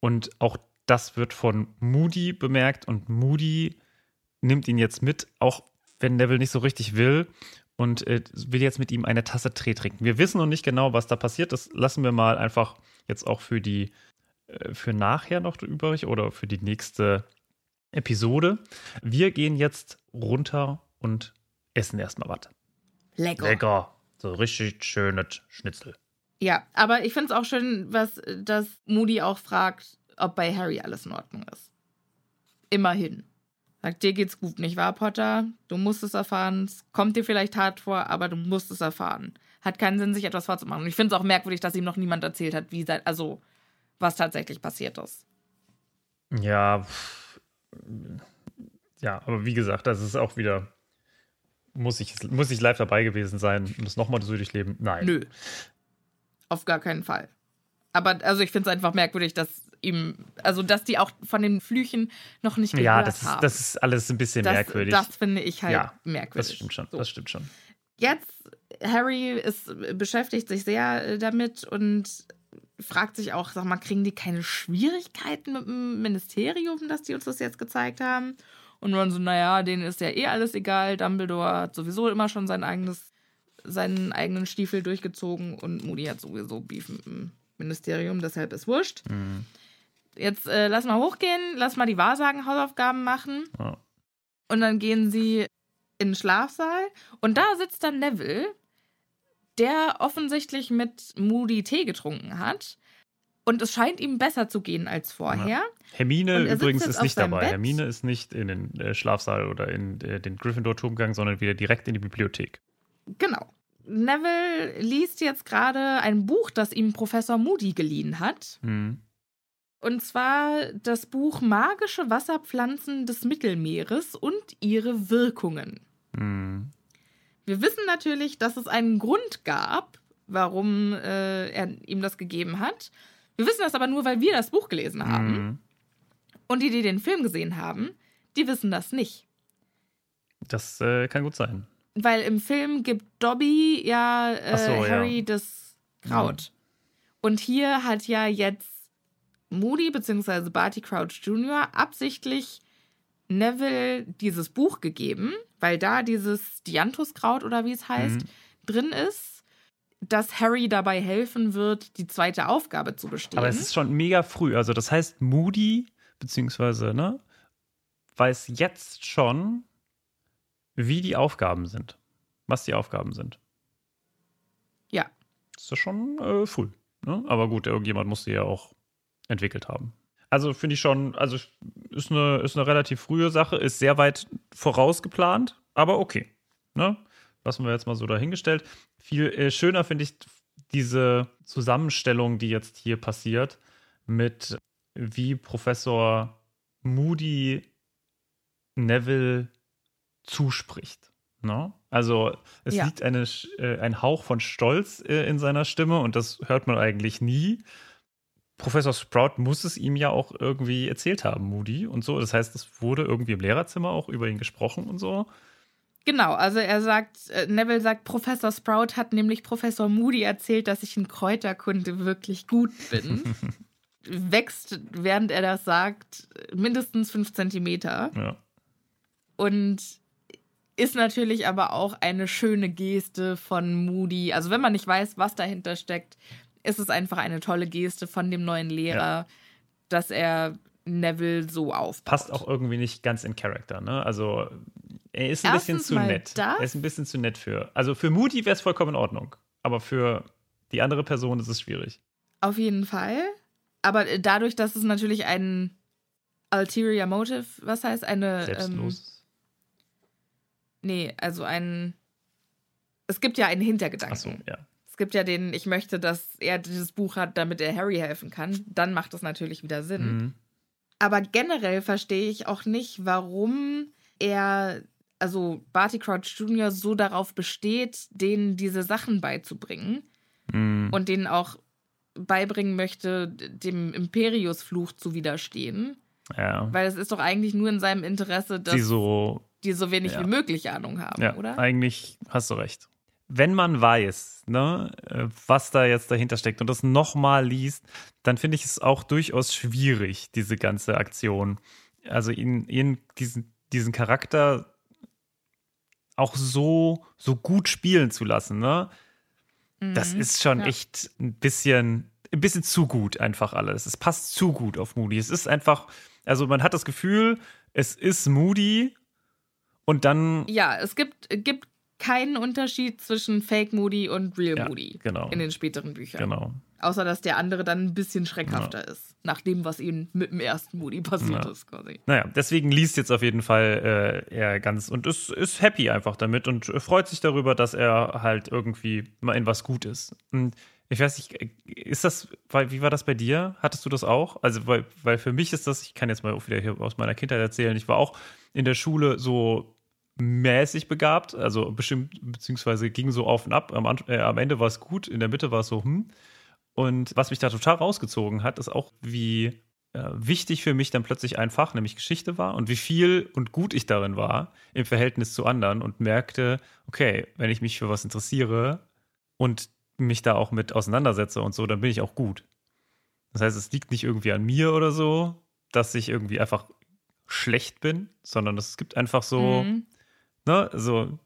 Und auch das wird von Moody bemerkt und Moody nimmt ihn jetzt mit, auch wenn Neville nicht so richtig will und äh, will jetzt mit ihm eine Tasse Tee trinken. Wir wissen noch nicht genau, was da passiert. Das lassen wir mal einfach jetzt auch für die für nachher noch übrig oder für die nächste Episode. Wir gehen jetzt runter und essen erstmal was. Lecker. Lecker. So richtig schönes Schnitzel. Ja, aber ich finde es auch schön, was dass Moody auch fragt, ob bei Harry alles in Ordnung ist. Immerhin. Sagt, dir geht's gut, nicht wahr, Potter? Du musst es erfahren. Es kommt dir vielleicht hart vor, aber du musst es erfahren. Hat keinen Sinn, sich etwas vorzumachen. Und ich finde es auch merkwürdig, dass ihm noch niemand erzählt hat, wie sein, also was tatsächlich passiert ist. Ja, ja, aber wie gesagt, das ist auch wieder. Muss ich, muss ich live dabei gewesen sein und das nochmal so durchleben? Nein. Nö. Auf gar keinen Fall. Aber also ich finde es einfach merkwürdig, dass ihm, also dass die auch von den Flüchen noch nicht gehört Ja, das ist, haben. das ist alles ein bisschen das, merkwürdig. Das finde ich halt Ja, merkwürdig. das stimmt schon. So. Das stimmt schon. Jetzt, Harry ist, beschäftigt sich sehr äh, damit und fragt sich auch, sag mal, kriegen die keine Schwierigkeiten mit dem Ministerium, dass die uns das jetzt gezeigt haben? Und man so, naja, denen ist ja eh alles egal. Dumbledore hat sowieso immer schon sein eigenes, seinen eigenen Stiefel durchgezogen und Moody hat sowieso Beef mit dem Ministerium, deshalb ist wurscht. Mhm. Jetzt äh, lass mal hochgehen, lass mal die Wahrsagen-Hausaufgaben machen. Ja. Und dann gehen sie in den Schlafsaal und da sitzt dann Neville, der offensichtlich mit Moody Tee getrunken hat. Und es scheint ihm besser zu gehen als vorher. Hermine er sitzt übrigens ist nicht dabei. Bett. Hermine ist nicht in den äh, Schlafsaal oder in äh, den Gryffindor-Turm gegangen, sondern wieder direkt in die Bibliothek. Genau. Neville liest jetzt gerade ein Buch, das ihm Professor Moody geliehen hat. Mhm. Und zwar das Buch Magische Wasserpflanzen des Mittelmeeres und ihre Wirkungen. Mhm. Wir wissen natürlich, dass es einen Grund gab, warum äh, er ihm das gegeben hat. Wir wissen das aber nur, weil wir das Buch gelesen haben. Mhm. Und die, die den Film gesehen haben, die wissen das nicht. Das äh, kann gut sein. Weil im Film gibt Dobby ja, äh, so, ja. Harry das Kraut. Und hier hat ja jetzt Moody bzw. Barty Crouch Jr. absichtlich Neville dieses Buch gegeben, weil da dieses Dianthuskraut oder wie es heißt, Mhm. drin ist, dass Harry dabei helfen wird, die zweite Aufgabe zu bestehen. Aber es ist schon mega früh. Also das heißt, Moody, beziehungsweise, ne, weiß jetzt schon, wie die Aufgaben sind. Was die Aufgaben sind. ja. Das ist schon äh, früh. Ne? Aber gut, irgendjemand muss die ja auch entwickelt haben. Also finde ich schon, also ist eine, ist eine relativ frühe Sache, ist sehr weit vorausgeplant, aber okay. Ne? Lassen wir jetzt mal so dahingestellt. Viel äh, schöner finde ich diese Zusammenstellung, die jetzt hier passiert, mit wie Professor Moody Neville zuspricht. Ne? Also es Ja. liegt eine, äh, ein Hauch von Stolz äh, in seiner Stimme und das hört man eigentlich nie. Professor Sprout muss es ihm ja auch irgendwie erzählt haben, Moody und so. Das heißt, es wurde irgendwie im Lehrerzimmer auch über ihn gesprochen und so. Genau, also er sagt, äh, Neville sagt, Professor Sprout hat nämlich Professor Moody erzählt, dass ich in Kräuterkunde wirklich gut bin. Wächst, während er das sagt, mindestens fünf Zentimeter. Ja. Und ist natürlich aber auch eine schöne Geste von Moody. Also wenn man nicht weiß, was dahinter steckt, ist es einfach eine tolle Geste von dem neuen Lehrer, ja. dass er Neville so aufbaut. Passt auch irgendwie nicht ganz in Charakter, ne? Also er ist ein Erstens bisschen zu nett. Das? Er ist ein bisschen zu nett für. Also für Moody wäre es vollkommen in Ordnung, aber für die andere Person ist es schwierig. Auf jeden Fall. Aber dadurch, dass es natürlich ein ulterior motive, was heißt eine Selbstlos. Ähm, Nee, also ein. Es gibt ja einen Hintergedanken. Ach so, ja. Es gibt ja den, ich möchte, dass er dieses Buch hat, damit er Harry helfen kann. Dann macht das natürlich wieder Sinn. Mhm. Aber generell verstehe ich auch nicht, warum er, also Barty Crouch Jr. so darauf besteht, denen diese Sachen beizubringen mhm. und denen auch beibringen möchte, dem Imperius-Fluch zu widerstehen. Ja. Weil es ist doch eigentlich nur in seinem Interesse, dass. Sie so die so wenig ja. wie möglich Ahnung haben, ja, oder? Eigentlich hast du recht. Wenn man weiß, ne, äh, was da jetzt dahinter steckt und das nochmal liest, dann finde ich es auch durchaus schwierig, diese ganze Aktion. Also ihn, ihn diesen, diesen Charakter auch so, so gut spielen zu lassen, ne? Mhm. Das ist schon ja. echt ein bisschen, ein bisschen zu gut einfach alles. Es passt zu gut auf Moody. Es ist einfach, also man hat das Gefühl, es ist Moody, und dann. Ja, es gibt, gibt keinen Unterschied zwischen Fake Moody und Real ja, Moody genau. in den späteren Büchern. Genau. Außer dass der andere dann ein bisschen schreckhafter ja. ist, nach dem, was ihm mit dem ersten Moody passiert ja. ist, quasi. Naja, deswegen liest jetzt auf jeden Fall äh, er ganz und ist, ist happy einfach damit und freut sich darüber, dass er halt irgendwie mal in was gut ist. Und ich weiß nicht, ist das, wie war das bei dir? Hattest du das auch? Also, weil, weil für mich ist das, ich kann jetzt mal auch wieder hier aus meiner Kindheit erzählen, ich war auch in der Schule so mäßig begabt, also bestimmt, beziehungsweise ging so auf und ab. Am, äh, am Ende war es gut, in der Mitte war es so, hm. Und was mich da total rausgezogen hat, ist auch, wie äh, wichtig für mich dann plötzlich ein Fach, nämlich Geschichte war und wie viel und gut ich darin war im Verhältnis zu anderen und merkte, okay, wenn ich mich für was interessiere und mich da auch mit auseinandersetze und so, dann bin ich auch gut. Das heißt, es liegt nicht irgendwie an mir oder so, dass ich irgendwie einfach schlecht bin, sondern es gibt einfach so, mhm ne, so,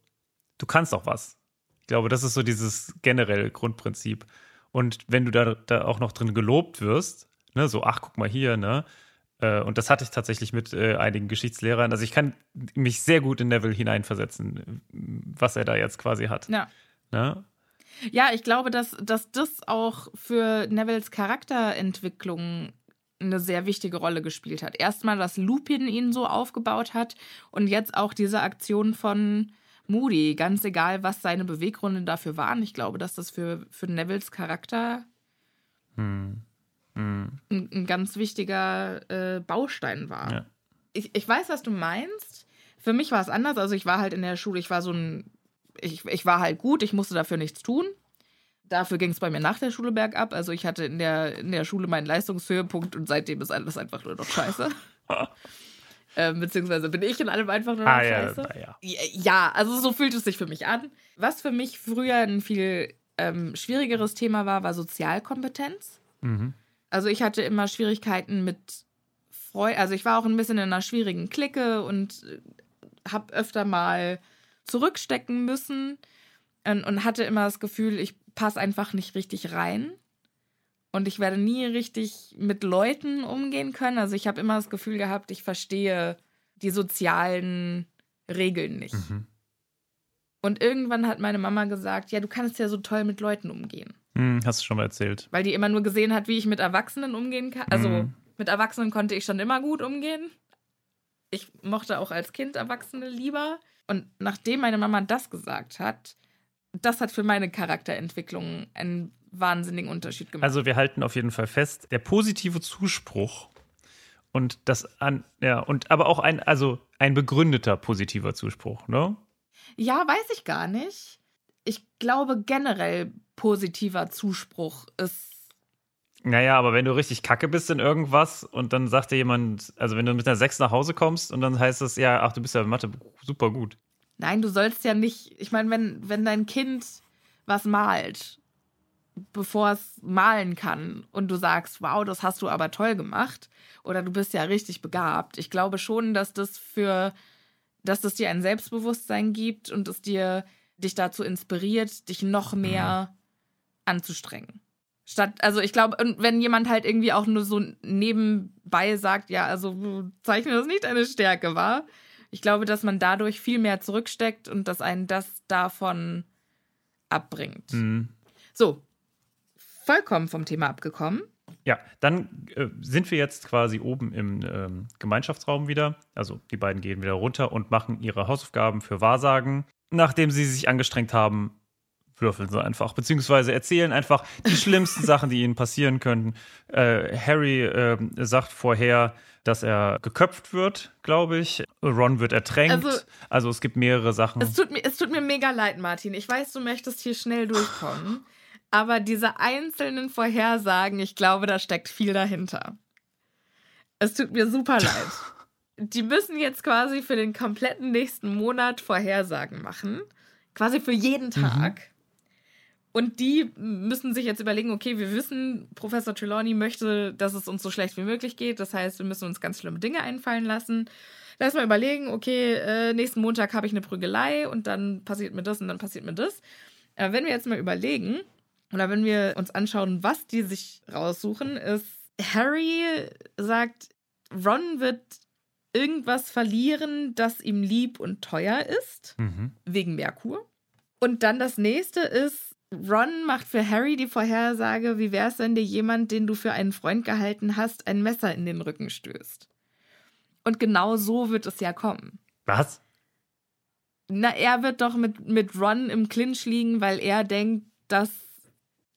du kannst auch was. Ich glaube, das ist so dieses generelle Grundprinzip. Und wenn du da, da auch noch drin gelobt wirst, ne, so, ach, guck mal hier, ne, äh, und das hatte ich tatsächlich mit äh, einigen Geschichtslehrern. Also ich kann mich sehr gut in Neville hineinversetzen, was er da jetzt quasi hat. Ja. Ne? Ja, ich glaube, dass, dass das auch für Nevilles Charakterentwicklung eine sehr wichtige Rolle gespielt hat. Erstmal, dass Lupin ihn so aufgebaut hat und jetzt auch diese Aktion von Moody, ganz egal, was seine Beweggründe dafür waren. Ich glaube, dass das für, für Nevilles Charakter hm. Hm. Ein, ein, ganz wichtiger äh, Baustein war. Ja. Ich, ich weiß, was du meinst. Für mich war es anders. Also ich war halt in der Schule, ich war so ein, ich, ich war halt gut, ich musste dafür nichts tun. Dafür ging es bei mir nach der Schule bergab. Also ich hatte in der, in der Schule meinen Leistungshöhepunkt und seitdem ist alles einfach nur noch scheiße. ähm, beziehungsweise bin ich in allem einfach nur noch ah, scheiße. Ja, ja. ja, also so fühlt es sich für mich an. Was für mich früher ein viel ähm, schwierigeres Thema war, war Sozialkompetenz. Mhm. Also ich hatte immer Schwierigkeiten mit Freunden. Also ich war auch ein bisschen in einer schwierigen Clique und äh, habe öfter mal zurückstecken müssen und, und hatte immer das Gefühl, ich passe einfach nicht richtig rein. Und ich werde nie richtig mit Leuten umgehen können. Also ich habe immer das Gefühl gehabt, ich verstehe die sozialen Regeln nicht. Mhm. Und irgendwann hat meine Mama gesagt, ja, du kannst ja so toll mit Leuten umgehen. Mhm, hast du schon mal erzählt. Weil die immer nur gesehen hat, wie ich mit Erwachsenen umgehen kann. Also mhm. mit Erwachsenen konnte ich schon immer gut umgehen. Ich mochte auch als Kind Erwachsene lieber. Und nachdem meine Mama das gesagt hat, das hat für meine Charakterentwicklung einen wahnsinnigen Unterschied gemacht. Also wir halten auf jeden Fall fest, der positive Zuspruch und das an, ja, und aber auch ein, also ein begründeter positiver Zuspruch, ne? Ja, weiß ich gar nicht. Ich glaube generell positiver Zuspruch ist. Naja, aber wenn du richtig kacke bist in irgendwas und dann sagt dir jemand, also wenn du mit einer 6 nach Hause kommst und dann heißt es, ja, ach, du bist ja in Mathe super gut. Nein, du sollst ja nicht. Ich meine, wenn, wenn dein Kind was malt, bevor es malen kann, und du sagst, wow, das hast du aber toll gemacht, oder du bist ja richtig begabt. Ich glaube schon, dass das für dass es dir ein Selbstbewusstsein gibt und es dir dich dazu inspiriert, dich noch mehr mhm. anzustrengen. Statt, also ich glaube, wenn jemand halt irgendwie auch nur so nebenbei sagt, ja, also zeichne das nicht deine Stärke, war. Ich glaube, dass man dadurch viel mehr zurücksteckt und dass einen das davon abbringt. Mhm. So, vollkommen vom Thema abgekommen. Ja, dann äh, sind wir jetzt quasi oben im ähm, Gemeinschaftsraum wieder. Also die beiden gehen wieder runter und machen ihre Hausaufgaben für Wahrsagen. Nachdem sie sich angestrengt haben, würfeln sie einfach, beziehungsweise erzählen einfach die schlimmsten Sachen, die ihnen passieren könnten. Äh, Harry äh, sagt vorher, dass er geköpft wird, glaube ich. Ron wird ertränkt. Also, also, es gibt mehrere Sachen. Es tut, mir, es tut mir mega leid, Martin. Ich weiß, du möchtest hier schnell durchkommen. aber diese einzelnen Vorhersagen, ich glaube, da steckt viel dahinter. Es tut mir super leid. Die müssen jetzt quasi für den kompletten nächsten Monat Vorhersagen machen. Quasi für jeden mhm. Tag. Mhm. Und die müssen sich jetzt überlegen, okay, wir wissen, Professor Trelawney möchte, dass es uns so schlecht wie möglich geht. Das heißt, wir müssen uns ganz schlimme Dinge einfallen lassen. Lass mal überlegen, okay, äh, nächsten Montag habe ich eine Prügelei und dann passiert mir das und dann passiert mir das. Aber wenn wir jetzt mal überlegen, oder wenn wir uns anschauen, was die sich raussuchen, ist, Harry sagt, Ron wird irgendwas verlieren, das ihm lieb und teuer ist, mhm. wegen Merkur. Und dann das nächste ist, Ron macht für Harry die Vorhersage, wie wäre es, wenn dir jemand, den du für einen Freund gehalten hast, ein Messer in den Rücken stößt. Und genau so wird es ja kommen. Was? Na, er wird doch mit, mit Ron im Clinch liegen, weil er denkt, dass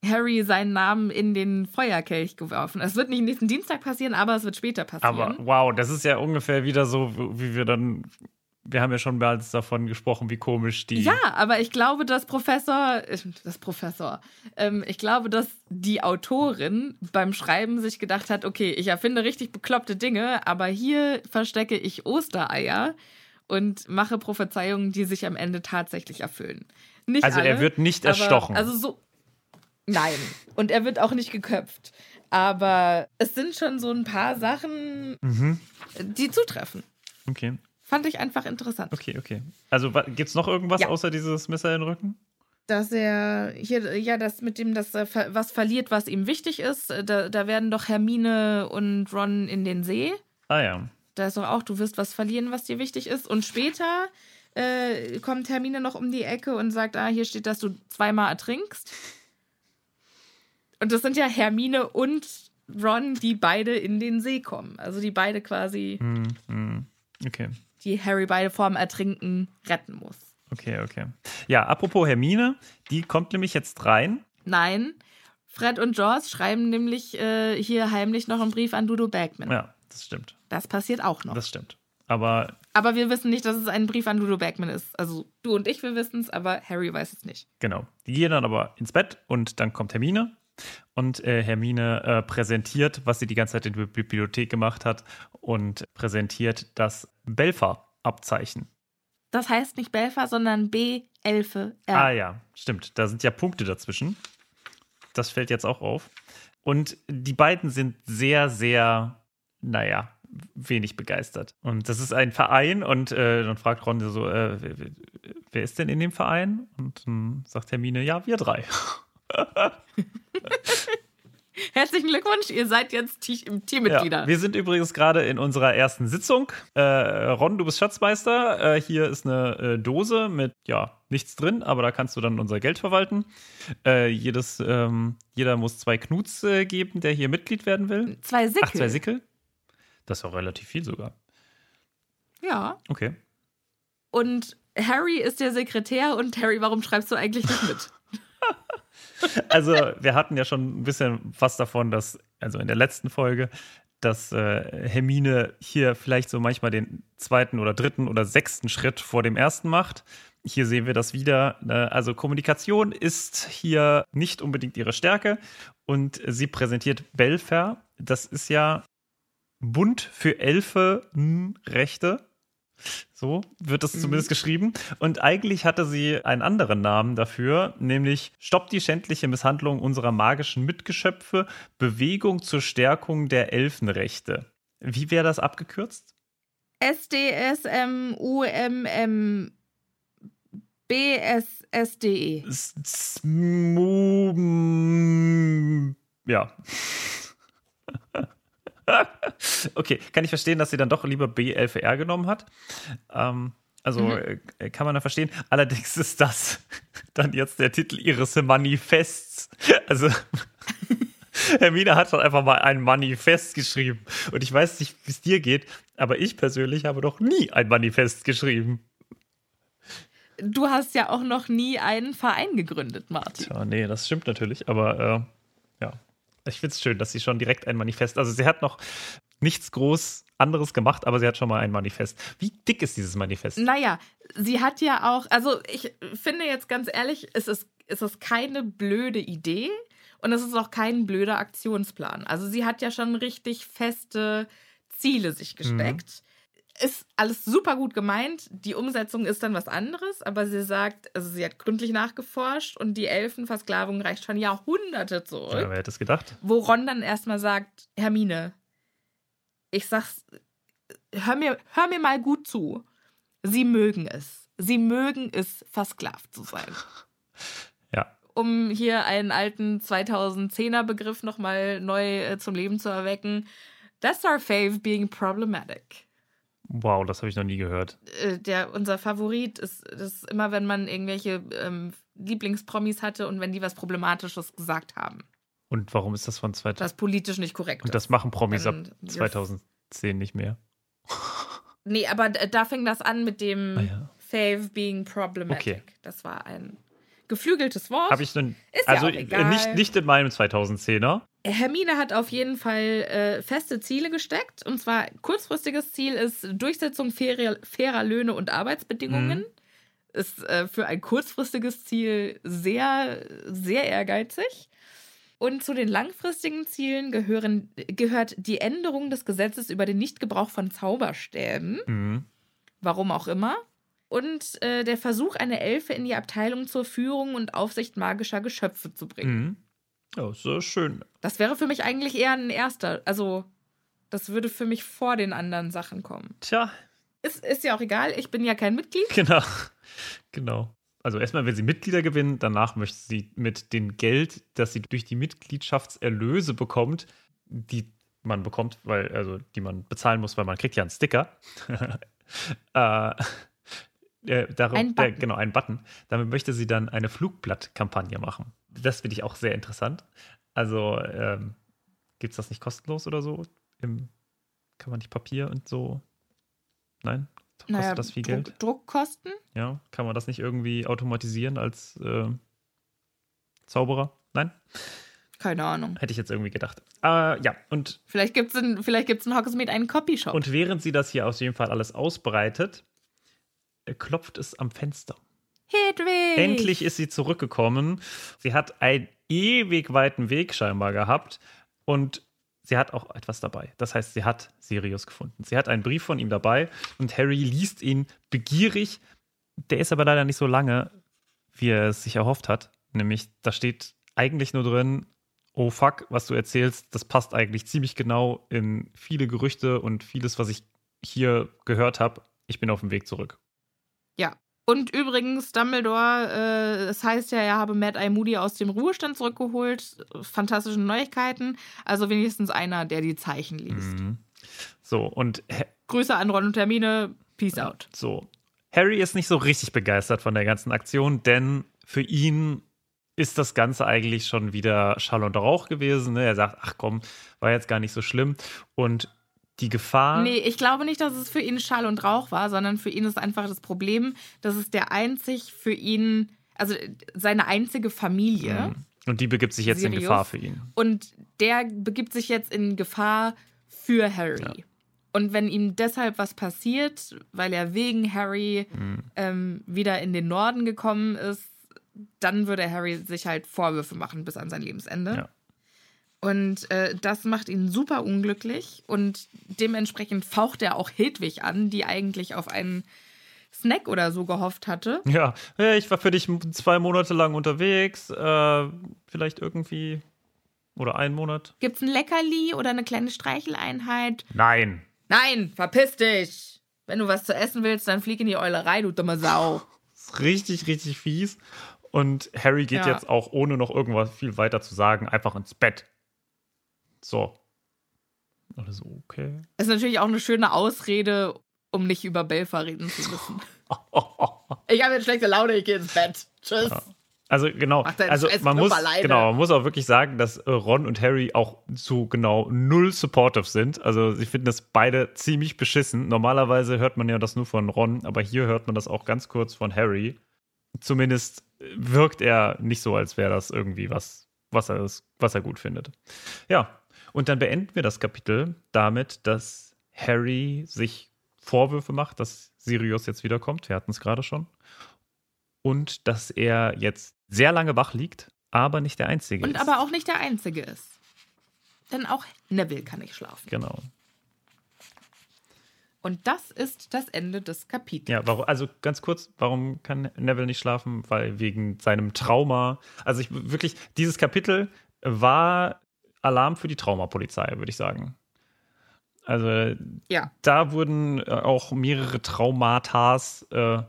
Harry seinen Namen in den Feuerkelch geworfen. Es wird nicht nächsten Dienstag passieren, aber es wird später passieren. Aber wow, das ist ja ungefähr wieder so, wie wir dann wir haben ja schon bereits davon gesprochen, wie komisch die. Ja, aber ich glaube, dass Professor, das Professor, ähm, ich glaube, dass die Autorin beim Schreiben sich gedacht hat, okay, ich erfinde richtig bekloppte Dinge, aber hier verstecke ich Ostereier und mache Prophezeiungen, die sich am Ende tatsächlich erfüllen. Nicht also alle, er wird nicht erstochen. also so. Nein. Und er wird auch nicht geköpft. Aber es sind schon so ein paar Sachen, mhm. die zutreffen. Okay. Fand ich einfach interessant. Okay, okay. Also gibt es noch irgendwas ja. außer dieses Messer in den Rücken? Dass er hier, ja, das mit dem, dass er was verliert, was ihm wichtig ist. Da, da werden doch Hermine und Ron in den See. Ah ja. Da ist doch auch, du wirst was verlieren, was dir wichtig ist. Und später äh, kommt Hermine noch um die Ecke und sagt, ah, hier steht, dass du zweimal ertrinkst. Und das sind ja Hermine und Ron, die beide in den See kommen. Also die beide quasi. Mm, mm. Okay die Harry beide vorm Ertrinken retten muss. Okay, okay. Ja, apropos Hermine, die kommt nämlich jetzt rein. Nein, Fred und Jaws schreiben nämlich äh, hier heimlich noch einen Brief an Dudo Bagman. Ja, das stimmt. Das passiert auch noch. Das stimmt. Aber. Aber wir wissen nicht, dass es ein Brief an Dudo Bagman ist. Also du und ich, wir wissen es, aber Harry weiß es nicht. Genau. Die gehen dann aber ins Bett und dann kommt Hermine und äh, Hermine äh, präsentiert, was sie die ganze Zeit in der Bibliothek gemacht hat und präsentiert das Belfer-Abzeichen. Das heißt nicht Belfer, sondern B-Elfe-R. Ah ja, stimmt. Da sind ja Punkte dazwischen. Das fällt jetzt auch auf. Und die beiden sind sehr, sehr, naja, wenig begeistert. Und das ist ein Verein und äh, dann fragt Ron so, äh, wer ist denn in dem Verein? Und dann sagt Hermine, ja, wir drei. Herzlichen Glückwunsch, ihr seid jetzt Teammitglieder. Ja, wir sind übrigens gerade in unserer ersten Sitzung. Äh, Ron, du bist Schatzmeister. Äh, hier ist eine äh, Dose mit, ja, nichts drin, aber da kannst du dann unser Geld verwalten. Äh, jedes, ähm, jeder muss zwei Knuts äh, geben, der hier Mitglied werden will. Zwei Sickel. Ach, zwei Sickel? Das ist auch relativ viel sogar. Ja. Okay. Und Harry ist der Sekretär und Harry, warum schreibst du eigentlich nicht mit? Also, wir hatten ja schon ein bisschen was davon, dass, also in der letzten Folge, dass äh, Hermine hier vielleicht so manchmal den zweiten oder dritten oder sechsten Schritt vor dem ersten macht. Hier sehen wir das wieder. Ne? Also Kommunikation ist hier nicht unbedingt ihre Stärke und sie präsentiert Belfer. Das ist ja Bund für Elfe Rechte. So wird das mhm. zumindest geschrieben. Und eigentlich hatte sie einen anderen Namen dafür, nämlich Stopp die schändliche Misshandlung unserer magischen Mitgeschöpfe, Bewegung zur Stärkung der Elfenrechte. Wie wäre das abgekürzt? S-D-S-M-U-M-M B-S-S-D-E. Ja. okay, kann ich verstehen, dass sie dann doch lieber B11R genommen hat. Ähm, also Mhm. äh, kann man da verstehen. Allerdings ist das dann jetzt der Titel ihres Manifests. Also Hermine hat doch einfach mal ein Manifest geschrieben. Und ich weiß nicht, wie es dir geht, aber ich persönlich habe doch nie ein Manifest geschrieben. Du hast ja auch noch nie einen Verein gegründet, Martin. Tja, nee, das stimmt natürlich, aber äh. Ich finde es schön, dass sie schon direkt ein Manifest, also sie hat noch nichts groß anderes gemacht, aber sie hat schon mal ein Manifest. Wie dick ist dieses Manifest? Naja, sie hat ja auch, also ich finde jetzt ganz ehrlich, es ist, es ist keine blöde Idee und es ist auch kein blöder Aktionsplan. Also sie hat ja schon richtig feste Ziele sich gesteckt. Ist alles super gut gemeint. Die Umsetzung ist dann was anderes, aber sie sagt, also sie hat gründlich nachgeforscht und die Elfenversklavung reicht schon Jahrhunderte zurück. Ja, wer hätte es gedacht? Wo Ron dann erstmal sagt, Hermine, ich sag's, hör mir, hör mir mal gut zu. Sie mögen es. Sie mögen es, versklavt zu sein. Ja. Um hier einen alten 2010er Begriff nochmal neu äh, zum Leben zu erwecken. That's our fave being problematic. Wow, das habe ich noch nie gehört. Äh, der, unser Favorit ist, ist immer, wenn man irgendwelche ähm, Lieblingspromis hatte und wenn die was Problematisches gesagt haben. Und warum ist das von 2000? Das politisch nicht korrekt Und das machen Promis ab Und wir- 2010 nicht mehr. Nee, aber d- da fing das an mit dem Ah, ja. Fave being problematic. Okay. Das war ein geflügeltes Wort. Habe ich nun. Ist ja also egal. äh, nicht, nicht in meinem 2010er. Hermine hat auf jeden Fall äh, feste Ziele gesteckt. Und zwar kurzfristiges Ziel ist Durchsetzung fairer, fairer Löhne und Arbeitsbedingungen. Mhm. Ist äh, für ein kurzfristiges Ziel sehr, sehr ehrgeizig. Und zu den langfristigen Zielen gehören, gehört die Änderung des Gesetzes über den Nichtgebrauch von Zauberstäben. Mhm. warum auch immer. Und äh, der Versuch, eine Elfe in die Abteilung zur Führung und Aufsicht magischer Geschöpfe zu bringen. Mhm. Ja, so schön. Das wäre für mich eigentlich eher ein erster. Also, das würde für mich vor den anderen Sachen kommen. Tja, Ist, ist ja auch egal, ich bin ja kein Mitglied. genau. Genau. Also erstmal, wenn sie Mitglieder gewinnen, danach möchte sie mit dem Geld, das sie durch die Mitgliedschaftserlöse bekommt, die man bekommt, weil, also die man bezahlen muss, weil man kriegt ja einen Sticker. äh, äh, darum, Ein äh, Button. genau, einen Button. Damit möchte sie dann eine Flugblattkampagne machen. Das finde ich auch sehr interessant. Also, ähm, gibt es das nicht kostenlos oder so? Im, kann man nicht Papier und so? Nein? Kostet das viel Druck, Geld? Druckkosten? Ja, kann man das nicht irgendwie automatisieren als äh, Zauberer? Nein? Keine Ahnung. Hätte ich jetzt irgendwie gedacht. Äh, ja, und, Vielleicht gibt es in, vielleicht gibt's in Hogsmeade einen Copyshop. und während sie das hier auf jeden Fall alles ausbreitet, äh, klopft es am Fenster. Hedwig! Endlich ist sie zurückgekommen. Sie hat einen ewig weiten Weg scheinbar gehabt und sie hat auch etwas dabei. Das heißt, sie hat Sirius gefunden. Sie hat einen Brief von ihm dabei und Harry liest ihn begierig. Der ist aber leider nicht so lange, wie er es sich erhofft hat. Nämlich, da steht eigentlich nur drin, oh fuck, was du erzählst, das passt eigentlich ziemlich genau in viele Gerüchte und vieles, was ich hier gehört habe. Ich bin auf dem Weg zurück. Ja. Und übrigens, Dumbledore, äh, es heißt ja, er habe Mad Eye Moody aus dem Ruhestand zurückgeholt. Fantastische Neuigkeiten. Also wenigstens einer, der die Zeichen liest. Mhm. So, und Grüße an Ron und Termine. Peace out. So. Harry ist nicht so richtig begeistert von der ganzen Aktion, denn für ihn ist das Ganze eigentlich schon wieder Schall und Rauch gewesen. Ne? Er sagt, ach komm, war jetzt gar nicht so schlimm. Und die Gefahr. Nee, ich glaube nicht, dass es für ihn Schall und Rauch war, sondern für ihn ist einfach das Problem, dass es der einzig für ihn, also seine einzige Familie. Mhm. Und die begibt sich jetzt in Sirius. Gefahr für ihn. Und der begibt sich jetzt in Gefahr für Harry. Ja. Und wenn ihm deshalb was passiert, weil er wegen Harry Mhm. ähm, wieder in den Norden gekommen ist, dann würde Harry sich halt Vorwürfe machen bis an sein Lebensende. Ja. Und äh, das macht ihn super unglücklich und dementsprechend faucht er auch Hedwig an, die eigentlich auf einen Snack oder so gehofft hatte. Ja, hey, ich war für dich zwei Monate lang unterwegs. Äh, vielleicht irgendwie. Oder einen Monat? Gibt's ein Leckerli oder eine kleine Streicheleinheit? Nein. Nein, verpiss dich! Wenn du was zu essen willst, dann flieg in die Eulerei, du dumme Sau. Das ist richtig, richtig fies. Und Harry geht Ja. jetzt auch, ohne noch irgendwas viel weiter zu sagen, einfach ins Bett. So. Alle so, okay. Ist natürlich auch eine schöne Ausrede, um nicht über Belfer reden zu müssen. Ich habe jetzt schlechte Laune, ich gehe ins Bett. Tschüss. Also genau, also man muss, alleine. genau, man muss auch wirklich sagen, dass äh, Ron und Harry auch zu genau null supportive sind. Also sie finden das beide ziemlich beschissen. Normalerweise hört man ja das nur von Ron, aber hier hört man das auch ganz kurz von Harry. Zumindest äh, wirkt er nicht so, als wäre das irgendwie was, was er, was er gut findet. Ja, und dann beenden wir das Kapitel damit, dass Harry sich Vorwürfe macht, dass Sirius jetzt wiederkommt. Wir hatten es gerade schon und dass er jetzt sehr lange wach liegt, aber nicht der Einzige Und ist. aber auch nicht der Einzige ist. Denn auch Neville kann nicht schlafen. Genau. Und das ist das Ende des Kapitels. Ja, warum, also ganz kurz, warum kann Neville nicht schlafen? Weil wegen seinem Trauma. Also ich wirklich, dieses Kapitel war Alarm für die Traumapolizei, würde ich sagen. Also Ja. da wurden äh, auch mehrere Traumatas äh,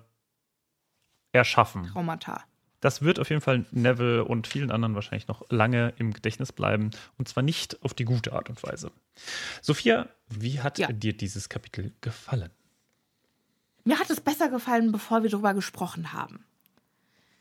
erschaffen. Traumata. Das wird auf jeden Fall Neville und vielen anderen wahrscheinlich noch lange im Gedächtnis bleiben. Und zwar nicht auf die gute Art und Weise. Sophia, wie hat Ja. dir dieses Kapitel gefallen? Mir hat es besser gefallen, bevor wir darüber gesprochen haben.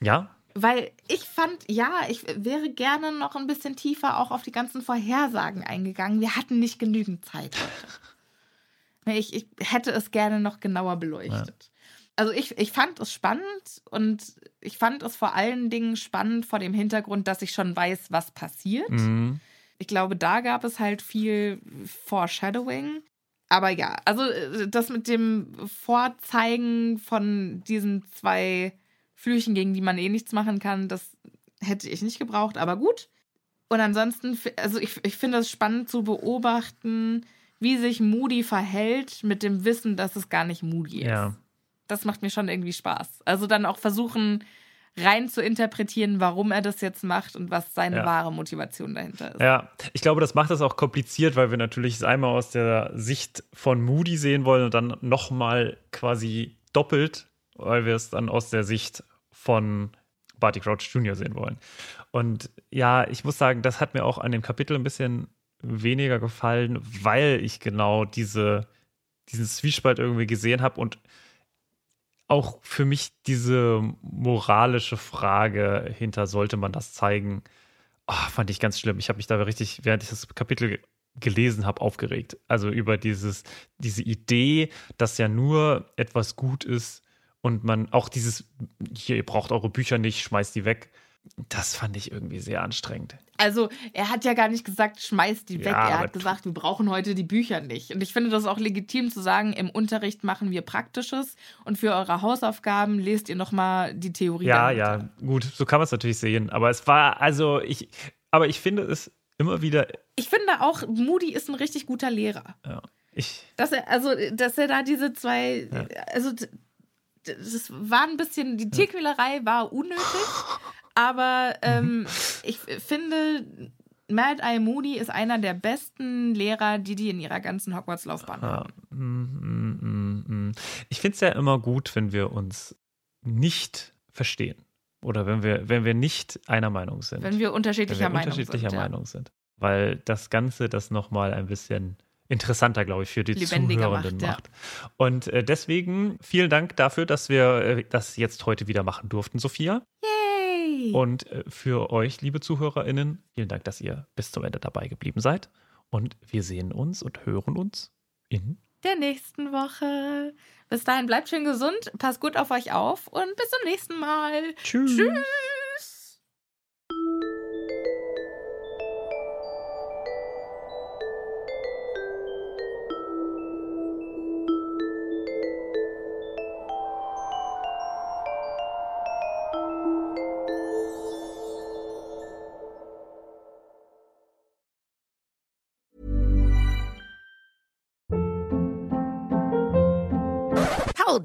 Ja? Weil ich fand, ja, ich wäre gerne noch ein bisschen tiefer auch auf die ganzen Vorhersagen eingegangen. Wir hatten nicht genügend Zeit heute. Ich, ich hätte es gerne noch genauer beleuchtet. Also ich, ich fand es spannend und ich fand es vor allen Dingen spannend vor dem Hintergrund, dass ich schon weiß, was passiert. Mhm. Ich glaube, da gab es halt viel Foreshadowing. Aber ja, also äh, das mit dem Vorzeigen von diesen zwei Flüchen, gegen die man eh nichts machen kann, das hätte ich nicht gebraucht, aber gut. Und ansonsten, also ich, ich finde es spannend zu beobachten, wie sich Moody verhält mit dem Wissen, dass es gar nicht Moody ist. Ja. Das macht mir schon irgendwie Spaß. Also dann auch versuchen, rein zu interpretieren, warum er das jetzt macht und was seine Ja. wahre Motivation dahinter ist. Ja, ich glaube, das macht es auch kompliziert, weil wir natürlich es einmal aus der Sicht von Moody sehen wollen und dann nochmal quasi doppelt, weil wir es dann aus der Sicht von Barty Crouch Jr. sehen wollen. Und ja, ich muss sagen, das hat mir auch an dem Kapitel ein bisschen weniger gefallen, weil ich genau diese, diesen Zwiespalt irgendwie gesehen habe und auch für mich diese moralische Frage hinter, sollte man das zeigen, Ah, fand ich ganz schlimm. Ich habe mich da richtig, während ich das Kapitel gelesen habe, aufgeregt. Also über dieses, diese Idee, dass ja nur etwas gut ist und man auch dieses, hier, ihr braucht eure Bücher nicht, schmeißt die weg. Das fand ich irgendwie sehr anstrengend. Also, er hat ja gar nicht gesagt, schmeißt die weg. Ja, er aber hat gesagt, wir brauchen heute die Bücher nicht. Und ich finde das auch legitim zu sagen, im Unterricht machen wir Praktisches und für eure Hausaufgaben lest ihr nochmal die Theorie. Ja, dahinter. ja, gut, so kann man es natürlich sehen. Aber es war, also ich, aber ich finde es immer wieder, Ich finde auch, Moody ist ein richtig guter Lehrer. ja, ich, Dass er, also, dass er da diese zwei, also d- d- das war ein bisschen, die Tierquälerei war unnötig, aber ähm, ich finde, Mad Eye Moody ist einer der besten Lehrer, die die in ihrer ganzen Hogwarts-Laufbahn Ja. haben. Mm, mm, mm. Ich finde es ja immer gut, wenn wir uns nicht verstehen. Oder wenn wir, wenn wir nicht einer Meinung sind. Wenn wir unterschiedlicher wenn wir Meinung unterschiedlicher sind. ja. Meinung sind. Weil das Ganze das nochmal ein bisschen interessanter, glaube ich, für die Lebendiger Zuhörenden macht, ja. macht. Und äh, deswegen vielen Dank dafür, dass wir äh, das jetzt heute wieder machen durften, Sophia. Yay! Und äh, für euch, liebe ZuhörerInnen, vielen Dank, dass ihr bis zum Ende dabei geblieben seid. Und wir sehen uns und hören uns in der nächsten Woche. Bis dahin bleibt schön gesund, passt gut auf euch auf und bis zum nächsten Mal. Tschüss. Tschüss.